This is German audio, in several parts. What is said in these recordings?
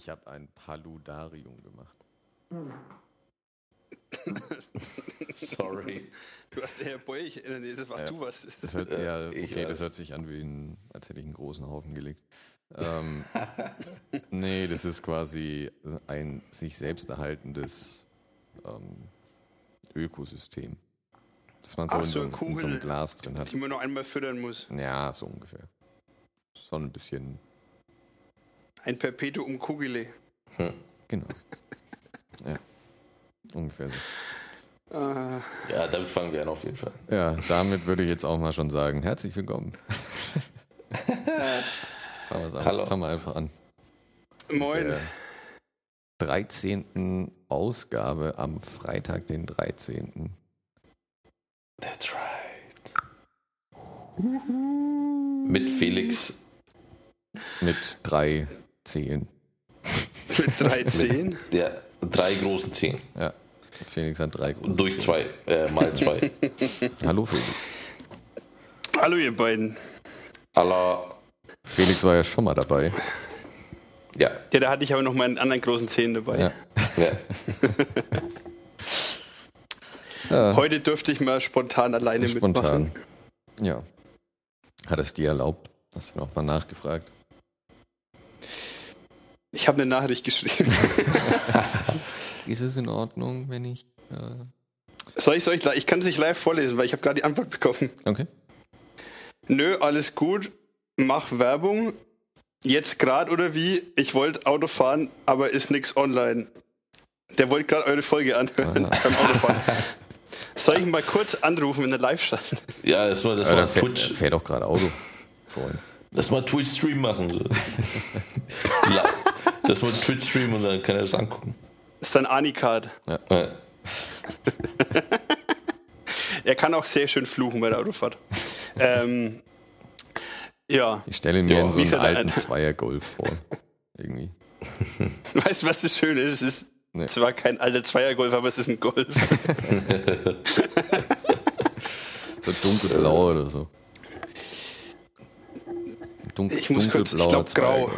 Ich habe ein Paludarium gemacht. Sorry. Du hast der Herr Boy, ich erinnere mich, das war Ja. du was. Das hört, Äh, ja, ich okay, das hört sich an wie ein, als hätte ich einen großen Haufen gelegt. Ähm, nee, das ist quasi ein sich selbst erhaltendes ähm, Ökosystem. Das man so, Ach, in, so so, in so einem Kugel. Glas drin hat. Die man noch einmal füttern muss. Ja, so ungefähr. Schon ein bisschen, Ein Perpetuum Kugile. genau. Ja, ungefähr so. Äh, Ja, damit fangen wir an auf jeden Fall. Ja, damit würde ich jetzt auch mal schon sagen, herzlich willkommen. fangen, wir's an. Hallo. fangen wir einfach an. moin. Der 13. Ausgabe am Freitag, den 13. That's right. Mit Felix. Mit drei Zehen. Mit 13. Der drei großen Zehen. Ja, Felix hat drei große Durch Zehen. zwei. Äh, mal zwei. Hallo Felix. Hallo ihr beiden. Allah. Felix war ja schon mal dabei. Ja. Ja, da hatte ich aber noch meinen anderen großen Zehen dabei. Ja. ja. Ja, Heute durfte ich mal spontan alleine spontan. mitmachen. Ja. Hat es dir erlaubt? Hast du noch mal nachgefragt? Ich habe eine Nachricht geschrieben. Ist es in Ordnung, wenn ich. Äh, Soll ich, soll ich, ich kann es nicht live vorlesen, weil ich habe gerade die Antwort bekommen. okay. Nö, alles gut. Mach Werbung. Jetzt gerade oder wie? Ich wollte Auto fahren, aber ist nix online. Der wollte gerade eure Folge anhören beim Autofahren. Soll ich ihn mal kurz anrufen, wenn er live stand? Ja, lass mal, lass Aber mal da fährt, Twitch. fährt auch gerade Auto. Vorhin. Lass mal Twitch-Stream machen. So. La- lass mal Twitch-Stream und dann kann er das angucken. Das ist ein Anicard. Ja. Er kann auch sehr schön fluchen bei der Autofahrt. ähm, ja, Ich stelle mir Ja, in so einen alten ein- Zweier-Golf vor. Irgendwie. weißt du, was das Schöne ist? Es ist Nee. zwar kein alter Zweiergolf, aber es ist ein Golf. So dunkelblau oder so. Dun Ich muss kurz- ich dunkelblauer glaub, grau.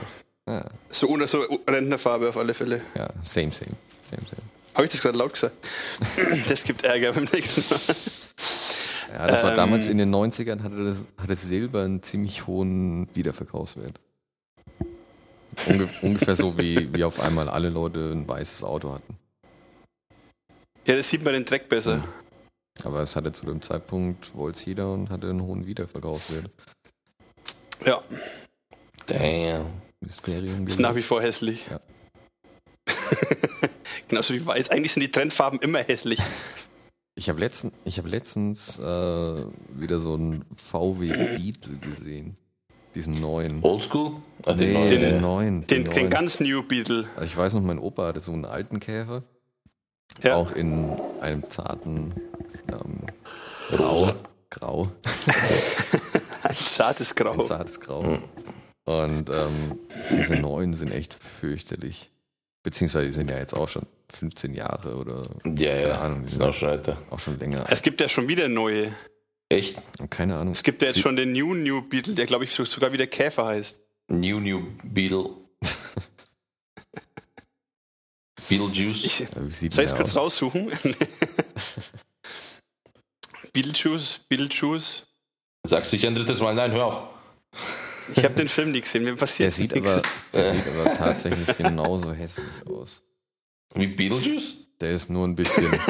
Ja, So ohne so Rentnerfarbe auf alle Fälle. ja, same, same. same, same. Habe ich das gerade laut gesagt? Das gibt Ärger beim nächsten Mal. Ja, das war Ähm. damals in den 90ern, hatte, das, hatte Silber einen ziemlich hohen Wiederverkaufswert. Unge ungefähr so wie, wie auf einmal alle Leute ein weißes Auto hatten. Ja, das sieht man den Dreck besser. Aber es hatte zu dem Zeitpunkt, wollte es jeder und hatte einen hohen Wiederverkaufswert. Ja, Damn. Mysterium. ist nach wie vor hässlich. Ja. Genauso wie weiß. Eigentlich sind die Trendfarben immer hässlich. Ich habe letzten, ich hab letztens äh, wieder so einen VW Beetle gesehen. Diesen neuen. Oldschool? Ah, nee, den, äh, neuen. Den, den den ganz New Beetle. Also ich weiß noch, mein Opa hatte so einen alten Käfer. Ja. Auch in einem zarten ähm, Grau. Grau. Ein zartes Grau. Ein zartes Grau. Und ähm, diese neuen sind echt fürchterlich. Beziehungsweise die sind ja jetzt auch schon 15 Jahre oder Ja, keine ja. Ahnung, die sind auch schon älter. auch schon länger. Es gibt ja schon wieder neue. Echt? Keine Ahnung. Es gibt ja jetzt Sie- schon den New New Beetle, der glaube ich sogar wieder Käfer heißt. New New Beetle. Beetlejuice. Ich, Ja, wie sieht soll ich es kurz aus? raussuchen? Beetlejuice, Beetlejuice. Sagst dich ein drittes Mal, nein, hör auf. Ich habe den Film nicht gesehen, mir passiert Der sieht, nichts. aber, der Äh. sieht aber tatsächlich genauso hässlich aus. Wie Beetlejuice? Der ist nur ein bisschen.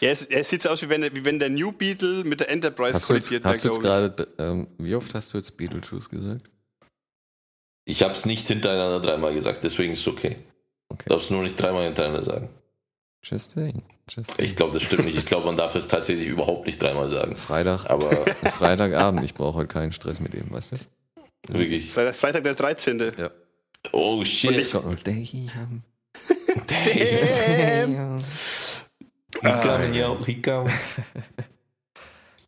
Ja, es, es sieht so aus, wie wenn, wie wenn der New Beetle mit der Enterprise hast du kollidiert hast du jetzt glaube gerade. Ähm, wie oft hast du jetzt Beetlejuice gesagt? Ich hab's nicht hintereinander dreimal gesagt, deswegen ist es okay. Okay. Darfst nur nicht dreimal hintereinander sagen. Just saying. Saying. Ich glaube, das stimmt nicht. Ich glaube, man darf es tatsächlich überhaupt nicht dreimal sagen. Freitag, Aber Freitagabend. Ich brauche heute keinen Stress mit dem, weißt du? ich. wirklich. Freitag, Freitag der 13. Ja. Oh shit. Und ich- Damn. Damn. Damn. Ja, Hikam.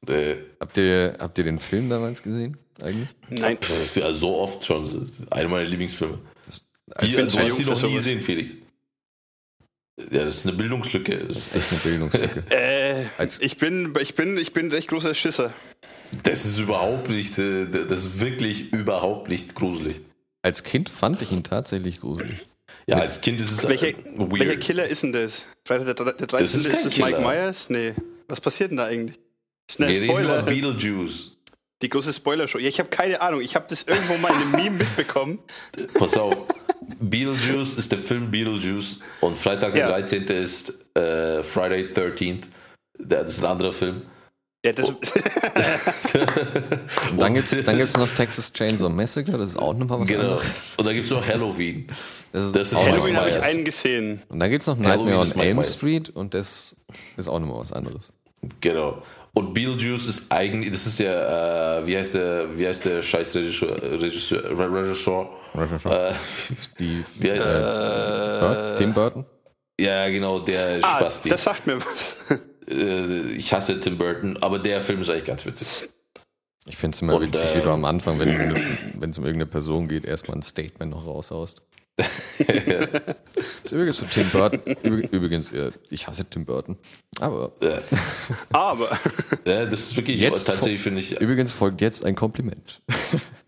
Äh, Habt ihr, habt ihr den Film damals gesehen? Eigentlich? Nein, ist ja so oft schon. Das ist einer meiner Lieblingsfilme. Als- Wie, bin du hast die noch nie gesehen, Felix. Ja, das ist eine Bildungslücke. Das ist echt eine Bildungslücke. äh, Als- ich, bin, ich, bin, ich bin ein recht großer Schisser. das ist überhaupt nicht, äh, das ist wirklich überhaupt nicht gruselig. als Kind fand ich ihn tatsächlich gruselig. Ja, als Kind ist es Welcher, weird. welcher Killer ist denn das? Freitag der, der 13. Das ist ist, das Mike Killer. Myers? Nee. Was passiert denn da eigentlich? Schnell Wir reden über Spoiler. Beetlejuice. Die große Spoiler-Show. Ja, ich habe keine Ahnung. Ich habe das irgendwo mal in einem Meme mitbekommen. Pass auf. Beetlejuice ist der Film Beetlejuice und Freitag der Ja. 13. ist äh, Friday 13th. Das ist ein anderer Film. Ja, das, Und dann gibt es dann gibt's noch Texas Chainsaw Massacre, das ist auch nochmal was Genau. anderes. Und da gibt es noch Halloween. Das ist, Das ist Halloween habe ich einen gesehen. Und dann gibt es noch Halloween Nightmare on ist Mike Elm. Street und das ist auch nochmal was anderes. Genau. Und Beetlejuice ist eigentlich, das ist ja, äh, wie heißt der, wie heißt der scheiß Regisseur, Regisseur, Re- Regisseur? Äh, Die, wie heißt, äh, Tim Burton? ja, genau, der Ah, Spasti. das sagt mir was. Äh, ich hasse Tim Burton, aber der Film ist eigentlich ganz witzig. Ich finde es immer Und, witzig, wie du am Anfang, wenn wenn es um irgendeine Person geht, erstmal ein Statement noch raushaust. ist übrigens Tim Burton. Übr- Übrigens, äh, ich hasse Tim Burton. Aber Ja, Aber ja, das ist wirklich, Jetzt tatsächlich finde ich, übrigens folgt jetzt ein Kompliment.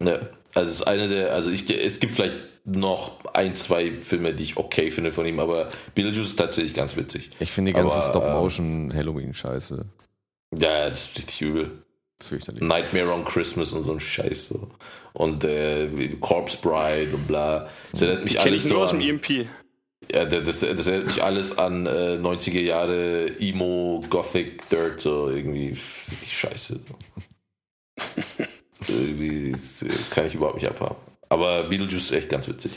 Ja, also es ist eine der, also ich, es gibt vielleicht noch ein, zwei Filme, die ich okay finde von ihm, aber Beetlejuice ist tatsächlich ganz witzig. Ich finde die ganze Stop-Motion-Halloween-Scheiße Ja, das ist richtig übel. fürchterlich. Nightmare on Christmas und so ein Scheiß so. Und äh, Corpse Bride und bla. Das erinnert mich kenne alles ich so nur aus dem an, EMP. Ja, das, das erinnert mich alles an äh, 90er Jahre Emo, Gothic, Dirt, so irgendwie die Scheiße. irgendwie äh, kann ich überhaupt nicht abhaben. Aber Beetlejuice ist echt ganz witzig.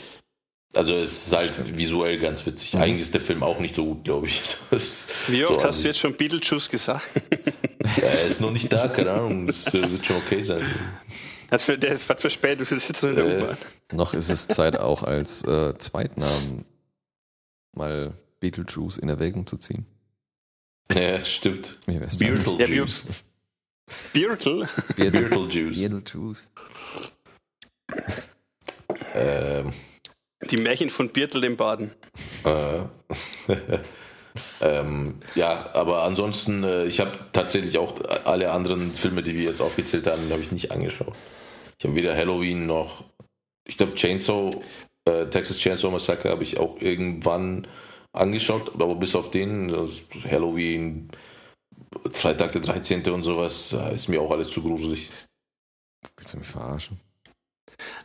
Also es ist halt visuell ganz witzig. Eigentlich ist der Film auch nicht so gut, glaube ich. Das, Wie so oft an hast du jetzt schon Beetlejuice gesagt? Ja, er ist noch nicht da, keine Ahnung. Das äh, wird schon okay sein. Hat für, der hat Verspätung, du sitzt noch in der Äh, U-Bahn. Noch ist es Zeit auch als äh, Zweitnamen mal Beetlejuice in Erwägung zu ziehen. Ja, stimmt. Beetlejuice. Beetle? Beetlejuice. Beetlejuice. Ähm, Die Märchen von Beetle im Baden. Äh, ähm, ja, aber ansonsten, äh, ich habe tatsächlich auch alle anderen Filme, die wir jetzt aufgezählt haben, habe ich nicht angeschaut. Ich habe weder Halloween noch, ich glaube Chainsaw, äh, Texas Chainsaw Massacre habe ich auch irgendwann angeschaut, aber bis auf den, also Halloween, Freitag der 13. und sowas, ist mir auch alles zu gruselig. Willst du mich verarschen?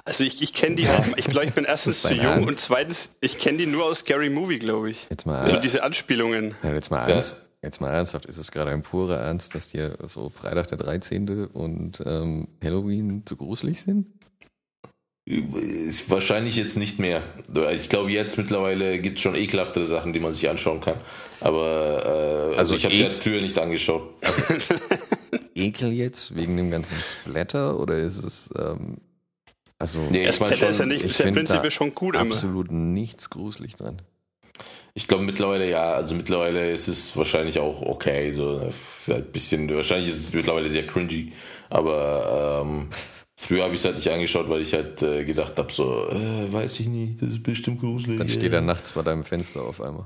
Also ich, ich kenne die, ich glaube, ich bin erstens zu jung Ernst? und zweitens, ich kenne die nur aus Scary Movie, glaube ich. Jetzt mal, So ja. diese Anspielungen. jetzt, mal Ja. ernst, jetzt mal ernsthaft, ist es gerade ein purer Ernst, dass dir so Freitag der 13. und ähm, Halloween zu gruselig sind? Ist Wahrscheinlich jetzt nicht mehr. Ich glaube, jetzt mittlerweile gibt es schon ekelhaftere Sachen, die man sich anschauen kann. Aber äh, also Also ich habe sie halt früher nicht angeschaut. Ekel jetzt wegen dem ganzen Splatter oder ist es ähm, also Nee, ich meine Splatter ist ja schon, nicht, ich ist ja prinzipiell da schon gut immer. absolut nichts gruselig dran. ich glaube mittlerweile ja. Also mittlerweile ist es wahrscheinlich auch okay. So ist halt ein bisschen, wahrscheinlich ist es mittlerweile sehr cringy. Aber ähm, früher habe ich es halt nicht angeschaut, weil ich halt äh, gedacht habe, so, äh, weiß ich nicht, das ist bestimmt gruselig. Dann äh. steht er nachts vor deinem Fenster auf einmal.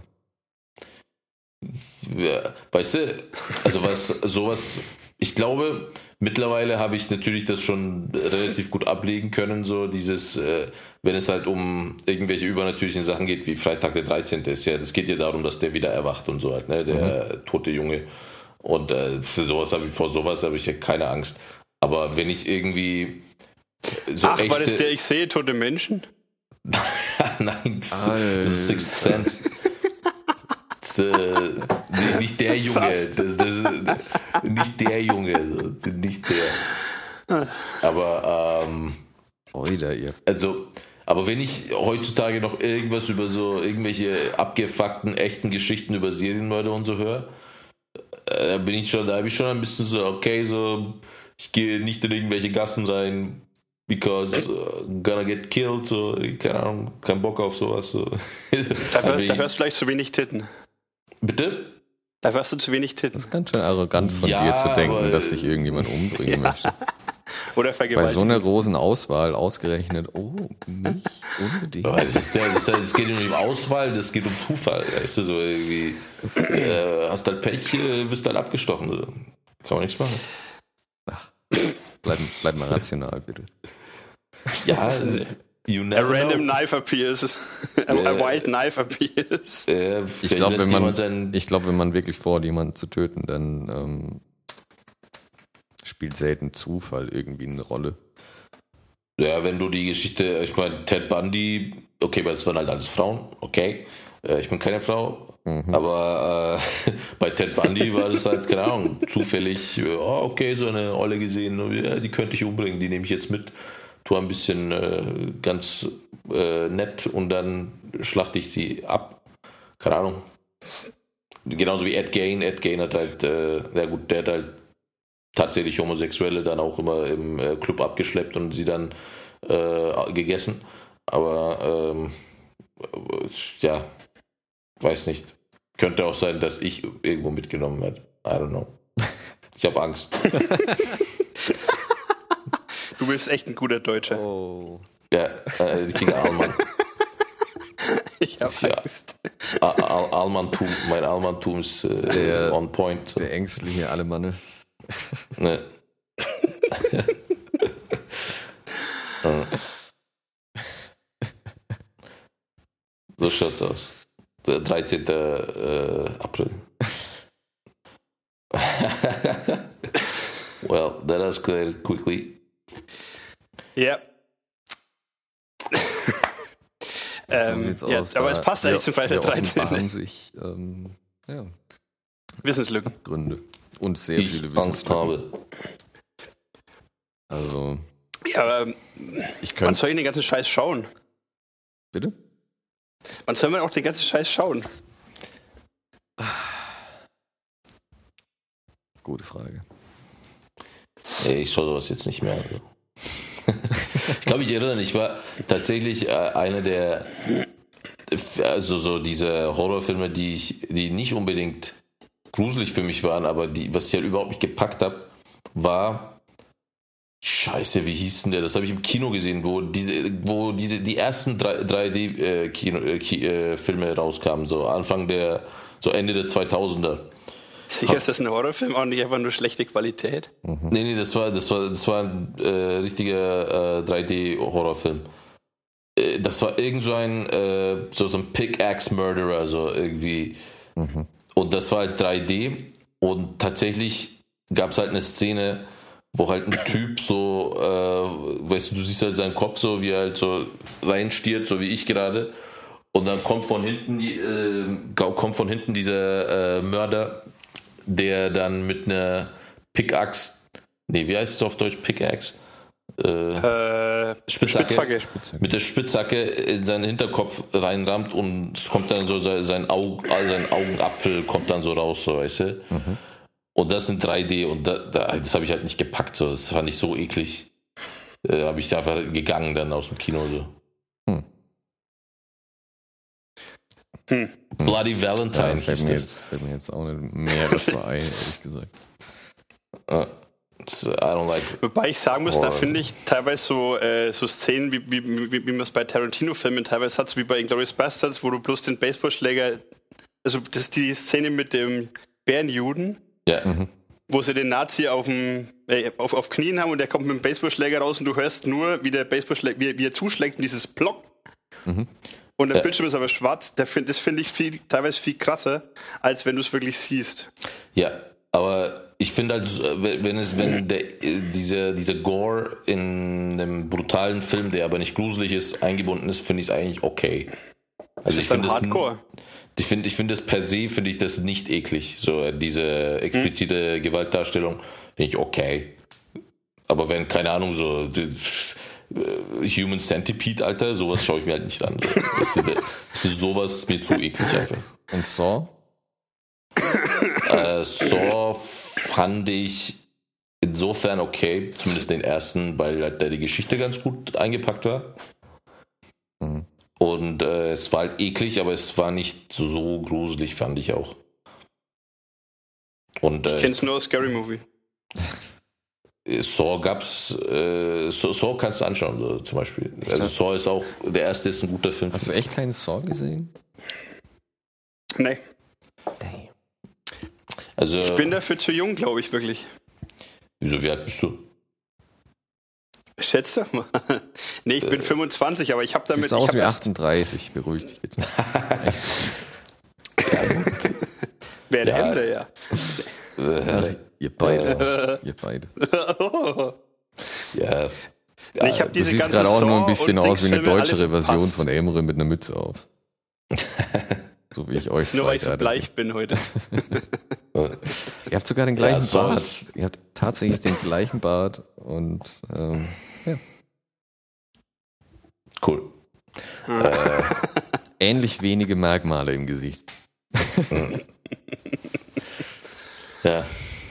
Ja, weißt du, also was sowas, ich glaube, mittlerweile habe ich natürlich das schon relativ gut ablegen können, so dieses, äh, wenn es halt um irgendwelche übernatürlichen Sachen geht, wie Freitag der 13. ist ja, das geht ja darum, dass der wieder erwacht und so halt, ne, der tote Junge. Und äh, für sowas habe ich, vor sowas habe ich ja keine Angst. Aber wenn ich irgendwie so Ach, war das echte- der Ich sehe tote Menschen? Nein, das, das ist Sixth Sense. Das, äh, nicht der Junge, das, das, nicht der Junge, nicht der. Aber ähm, Oida, ihr. also, aber wenn ich heutzutage noch irgendwas über so irgendwelche abgefuckten echten Geschichten über Serienmörder und so höre, äh, bin ich schon, da habe ich schon ein bisschen so, okay, so ich gehe nicht in irgendwelche Gassen rein, because uh, gonna get killed, so keine Ahnung, kein Bock auf sowas. So. Dafür, ich- dafür hast du vielleicht zu wenig Titten. Bitte? Dafür hast du zu wenig Titten. Das ist ganz schön arrogant von Ja, dir zu denken, dass dich irgendjemand umbringen möchte. Oder Bei so vergewaltigen. einer großen Auswahl ausgerechnet, oh, nicht unbedingt. Aber es, ist ja, es, ist ja, es geht nicht um Auswahl, das geht um Zufall. Weißt du, so irgendwie, äh, hast halt Pech, äh, bist halt abgestochen. So. Kann man nichts machen. Bleib, bleib mal rational, bitte. Ja, äh, You A never random know. knife appears. a, a wild knife appears. Äh, Ich glaube, wenn, man, ich glaub, wenn man wirklich vorhat, jemanden zu töten, dann ähm, spielt selten Zufall irgendwie eine Rolle. Ja, wenn du die Geschichte, ich meine, Ted Bundy, okay, aber das waren halt alles Frauen, okay. Äh, Ich bin keine Frau, aber äh, bei Ted Bundy war das halt, keine Ahnung, zufällig, oh, okay, so eine Olle gesehen, ja, die könnte ich umbringen, die nehme ich jetzt mit, tu ein bisschen äh, ganz äh, nett und dann schlachte ich sie ab. Keine Ahnung. Genauso wie Ed Gain. Ed Gain hat halt, äh, ja gut, der hat halt tatsächlich Homosexuelle dann auch immer im äh, Club abgeschleppt und sie dann äh, gegessen. Aber ähm, äh, ja, weiß nicht. Könnte auch sein, dass ich irgendwo mitgenommen werde. I don't know. Ich habe Angst. Du bist echt ein guter Deutscher. Oh. Ja, äh, die Kinder Alman. Ich hab Ja. Angst. Al Al Almantum, mein Almantum ist äh, Der- on point. Der ängstliche Alemanne. Ne. Äh. so schaut's aus. Der 13. Äh, April. well, that escalated quickly. Ja. ähm, so sieht's ja, aus. aber Da- es passt eigentlich zum Freitag wir 13. offenbaren sich ähm, ja, Wissenslücken. Gründe. Und sehr Ich viele Wissenslücken. habe. Also, Ja, aber ich könnte. soll ich den ganzen Scheiß schauen? Bitte? Wann soll man auch den ganzen Scheiß schauen? Gute Frage. Ich schaue sowas jetzt nicht mehr. Also. ich kann mich erinnern, ich war tatsächlich äh, einer der, also so diese Horrorfilme, die ich, die nicht unbedingt gruselig für mich waren, aber die, was ich halt überhaupt nicht gepackt habe, war Scheiße, wie hieß denn der? Das habe ich im Kino gesehen, wo diese, wo diese die ersten 3D-Filme äh, äh, äh, rauskamen, so Anfang der, so Ende der 2000er. Sicher ist das ein Horrorfilm, auch nicht einfach nur schlechte Qualität. Nee, nee, das war, das war, das war ein äh, richtiger äh, 3D-Horrorfilm. Äh, das war irgend so ein, äh, so, so ein Pickaxe-Murderer, so irgendwie. Und das war halt 3D. Und tatsächlich gab es halt eine Szene, wo halt ein Typ so, äh, weißt du, du siehst halt seinen Kopf so, wie er halt so reinstiert, so wie ich gerade. Und dann kommt von hinten, die, äh, kommt von hinten dieser äh, Mörder, der dann mit einer Pickaxe, nee, wie heißt es auf Deutsch? Pickaxe? Äh, Äh, Spitzhacke, Spitzhacke. mit der Spitzhacke in seinen Hinterkopf reinrammt und es kommt dann so sein, Aug, also sein Augenapfel kommt dann so raus, so weißt du. Und das in 3D und da, da, das habe ich halt nicht gepackt, so das fand ich so eklig. Äh, habe ich einfach gegangen dann aus dem Kino so. Hm. Hm. Bloody Ja, Valentine fällt, hieß mir das. jetzt, fällt mir jetzt auch nicht mehr dazu ein, ehrlich gesagt. Don't like Wobei ich sagen muss, da Horror. finde ich teilweise so, äh, so Szenen, wie, wie, wie, wie man es bei Tarantino-Filmen teilweise hat, so wie bei Inglourious Bastards, wo du bloß den Baseballschläger, also das ist die Szene mit dem Bärenjuden, Ja, wo sie den Nazi auf, dem, äh, auf, auf Knien haben und der kommt mit dem Baseballschläger raus und du hörst nur, wie der Baseballschläger, wie, wie er zuschlägt und dieses Block. Und der Ja. Bildschirm ist aber schwarz. Der find, das finde ich viel, teilweise viel krasser, als wenn du es wirklich siehst. Ja, aber ich finde halt, wenn es, wenn der, diese, diese Gore in einem brutalen Film, der aber nicht gruselig ist, eingebunden ist, finde ich es eigentlich okay. Also Das ich ist dann finde das, Hardcore. ich finde, ich finde das per se finde ich das nicht eklig. So diese explizite Gewaltdarstellung finde ich okay. Aber wenn keine Ahnung so die- äh, Human Centipede, Alter, sowas schaue ich mir halt nicht an. Das ist, das ist sowas mir zu eklig einfach. Und Saw? Äh, Saw fand ich insofern okay, zumindest den ersten, weil halt da die Geschichte ganz gut eingepackt war. Mhm. Und äh, es war halt eklig, aber es war nicht so gruselig, fand ich auch. Und Ich äh, kenne es nur aus Scary Movie. Saw gab's, äh, Saw, Saw kannst du anschauen, so, zum Beispiel. Also Saw ist auch, der erste ist ein guter Film. Hast du echt keinen Saw gesehen? Nee, also, ich bin dafür zu jung, glaube ich, wirklich. wieso, wie alt bist du? Schätz doch mal. Nee, ich bin 25, aber ich habe damit. Siehst aus ich wie hab 38, beruhigt dich bitte. Wer der Ja. Emre, ja. Äh, Ihr beide. Ihr beide. ja. Nee, ich habe Du diese siehst ganze gerade auch nur ein bisschen aus wie eine Dings-Filme alle deutsche Version von Emre mit einer Mütze auf. So wie ich euch Nur weil ich so bleich bin heute. Äh, Ihr habt sogar den gleichen so Bart. Ihr habt tatsächlich den gleichen Bart und ähm, Cool. ähnlich wenige Merkmale im Gesicht. Ja.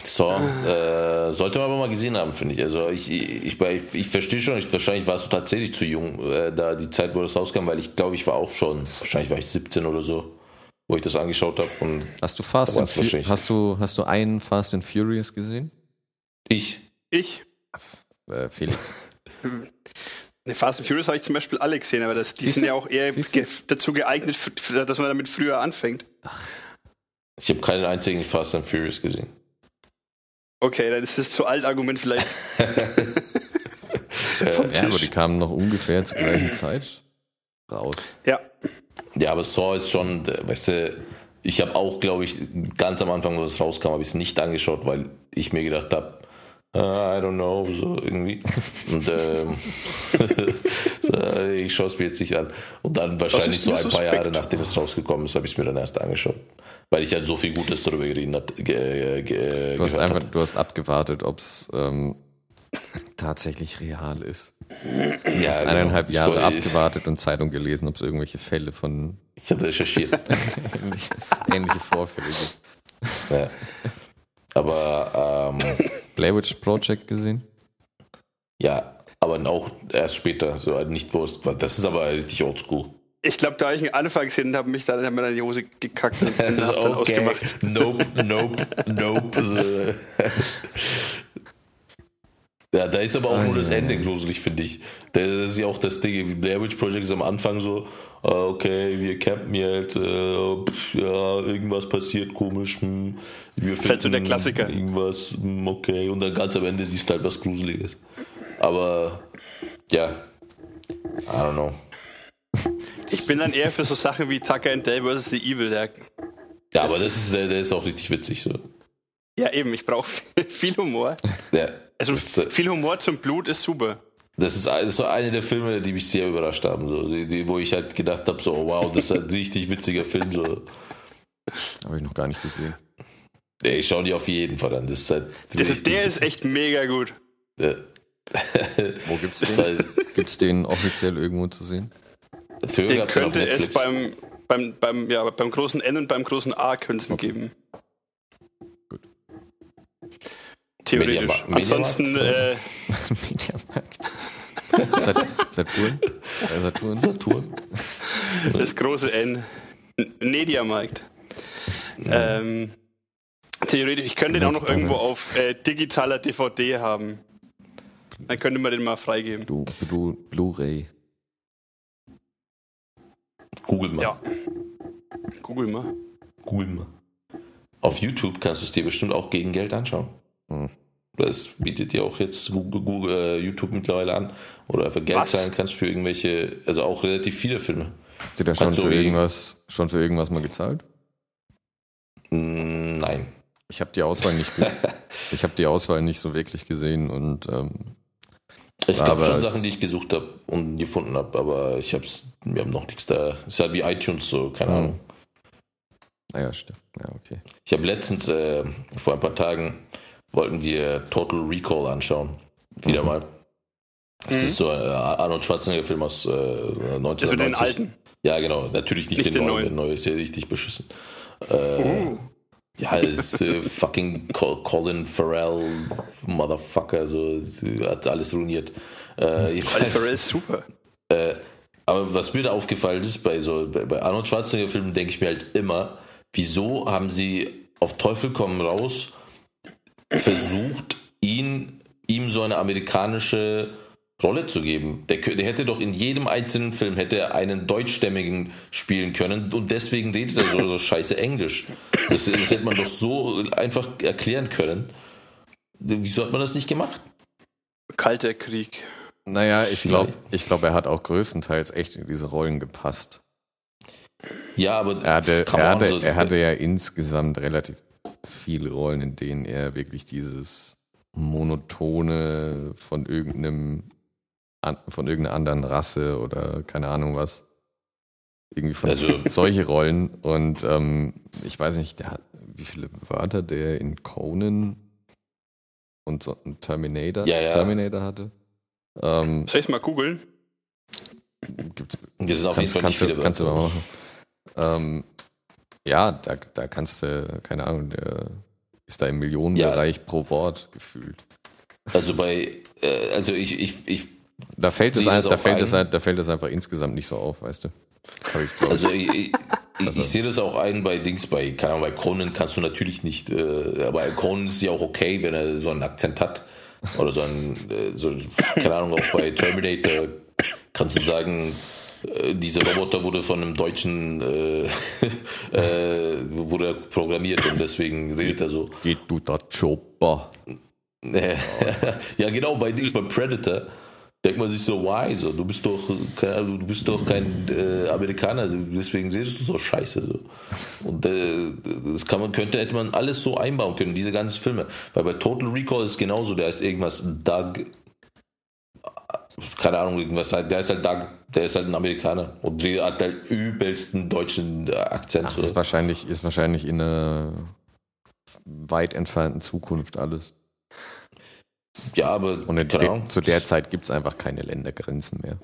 So, äh, sollte man aber mal gesehen haben, finde ich. Also ich, ich, ich, ich verstehe schon, ich, wahrscheinlich warst du tatsächlich zu jung, äh, da die Zeit, wo das rauskam, weil ich glaube, ich war auch schon, wahrscheinlich war ich 17 oder so, wo ich das angeschaut habe. Und Hast du Fast and war's Fu wahrscheinlich. hast du hast du einen Fast and Furious gesehen? ich, Ich? Äh, Felix. Ne, Fast and Furious habe ich zum Beispiel alle gesehen, aber das, die Siehst sind du? ja auch eher ge dazu geeignet, dass man damit früher anfängt. ich habe keinen einzigen Fast and Furious gesehen. Okay, dann ist das zu alt Argument vielleicht vom Ja, aber die kamen noch ungefähr zur gleichen Zeit raus. Ja, Ja, aber Saw ist schon, weißt du, ich habe auch, glaube ich, ganz am Anfang, wo das rauskam, habe ich es nicht angeschaut, weil ich mir gedacht habe, I don't know, so irgendwie. Und ähm, so, äh, ich schaue es mir jetzt nicht an. Und dann wahrscheinlich so ein paar. Jahre, nachdem es rausgekommen ist, habe ich es mir dann erst angeschaut. Weil ich halt so viel Gutes darüber geredet hat, ge, ge, Du hast einfach, hatte. du hast abgewartet, ob es ähm, tatsächlich real ist. Ja, genau. Eineinhalb Jahre So, abgewartet und Zeitung gelesen, ob es irgendwelche Fälle von Ich habe recherchiert. ähnlich, ähnliche Vorfälle gibt. ja. Aber ähm, Blair Witch Project gesehen? ja, aber auch erst später, so halt nicht bewusst. Das ist aber richtig oldschool. ich glaube, da habe ich einen Anfang gesehen und habe mich dann, hab mir dann in die Hose gekackt und hab dann ausgemacht. Nope, nope, nope. So. Ja, da ist aber auch nur das Ende gruselig, finde ich. Das ist ja auch das Ding, wie Blair Witch Project ist am Anfang so, okay, wir campen jetzt, äh, ja, irgendwas passiert komisch, hm, wir ist halt so der Klassiker. Irgendwas, hm, okay, und dann ganz am Ende siehst du halt was Gruseliges. Aber, ja, I don't know. Ich bin dann eher für so Sachen wie Tucker and Dale vs. The Evil. Der, Ja, aber das ist, äh, der ist auch richtig witzig, so. ja, eben, ich brauche viel Humor. Ja, Also das, äh, viel Humor zum Blut ist super. Das ist, so eine der Filme, die mich sehr überrascht haben. So. Die, die, wo ich halt gedacht habe, so, oh, wow, das ist ein richtig witziger Film. So. Habe ich noch gar nicht gesehen. Ey, ich schaue die auf jeden Fall an. Das ist halt Das ist, der ist echt mega gut. witzig. Wo gibt's den? halt, Gibt's den offiziell irgendwo zu sehen? Früher Den könnte es beim, beim, beim, ja, beim großen N und beim großen A ihn geben. Gut. Theoretisch. Mediamarkt. Ansonsten, äh. Sat Saturn? Äh, Saturn? Saturn. das große N. Mediamarkt. Ähm, theoretisch, ich könnte den auch noch irgendwo auf äh, digitaler DVD haben. Dann könnte man den mal freigeben. Blu- Blu- Blu-ray. Google mal. Ja. Google mal. Google mal. Auf YouTube kannst du es dir bestimmt auch gegen Geld anschauen. Hm. Das bietet dir auch jetzt Google, Google, äh, YouTube mittlerweile an. Oder einfach Geld Was? zahlen kannst für irgendwelche, also auch relativ viele Filme. Habt ihr da schon Also für, irgendwas, schon für irgendwas mal gezahlt? Mm, Nein. Ich habe die Auswahl nicht ich habe die Auswahl nicht so wirklich gesehen und ähm, glaube aber schon Sachen, die ich gesucht habe und gefunden habe, aber ich hab's, wir haben noch nichts da. Ist halt wie iTunes so, keine Hm. Ahnung. naja, stimmt. Ja, okay. Ich habe letztens, äh, vor ein paar Tagen, wollten wir Total Recall anschauen. Wieder Mhm. mal. Das Mhm. ist so ein äh, Arnold Schwarzenegger-Film aus äh, Das wird 1990. den alten. Ja, genau. Natürlich nicht, Nicht den, den neuen. Der neue ist ja richtig beschissen. Äh, Uh. Ja, ist äh, fucking Col- Colin Farrell, Motherfucker, so äh, hat alles ruiniert. Äh, jedenfalls- Alpha ist super. äh, aber was mir da aufgefallen ist, bei so bei, Arnold Schwarzenegger-Filmen denke ich mir halt immer, wieso haben sie auf Teufel komm raus versucht, ihn, ihm so eine amerikanische Rolle zu geben. Der, der hätte doch in jedem einzelnen Film hätte er einen deutschstämmigen spielen können und deswegen redet er so, so scheiße Englisch. Das, das hätte man doch so einfach erklären können. Wieso hat man das nicht gemacht? Kalter Krieg. Naja, ich glaube, ich glaub, er hat auch größtenteils echt in diese Rollen gepasst. Ja, aber Er hatte, er hatte, so- er hatte ja insgesamt relativ viele Rollen, in denen er wirklich dieses monotone von irgendeinem von irgendeiner anderen Rasse oder keine Ahnung was. Irgendwie von Also- solche Rollen. Und ähm, ich weiß nicht, der hat, wie viele Wörter der in Conan und so ein Terminator, Ja, ja. Terminator hatte. Ähm, Soll ich mal googeln? gibt's Wir sind auf jeden kannst, nicht kannst, du, viele kannst du mal machen. Ähm, ja, da, da kannst du, keine Ahnung, der ist da im Millionenbereich pro Wort gefühlt. Also bei, äh, also ich, ich, ich, Da fällt, es, ein, da, fällt ein. es, ein- da fällt es einfach insgesamt nicht so auf, weißt du? Ich, also ich, ich, ich, Also- ich sehe das auch ein bei Dings, bei, keine Ahnung, bei Conan kannst du natürlich nicht, äh, aber Conan ist ja auch okay, wenn er so einen Akzent hat. Oder so ein, äh, so, keine Ahnung, auch bei Terminator kannst du sagen, dieser Roboter wurde von einem Deutschen äh, äh, wurde er programmiert und deswegen redet er so. geht du da Chopper. ja, genau, bei Dings, bei Predator denkt man sich so, why? So, du bist doch, du bist doch kein äh, Amerikaner, deswegen redest du so scheiße. So. Und äh, das kann man, könnte, hätte man alles so einbauen können, diese ganzen Filme. Weil bei Total Recall ist genauso, der ist irgendwas Doug, keine Ahnung, irgendwas, der ist halt Doug, der ist halt ein Amerikaner und der hat halt übelsten deutschen äh, Akzent. Das ist wahrscheinlich, ist wahrscheinlich in einer weit entfernten Zukunft alles. Ja, aber Und in keine de, Ahnung. zu der Zeit gibt es einfach keine Ländergrenzen mehr.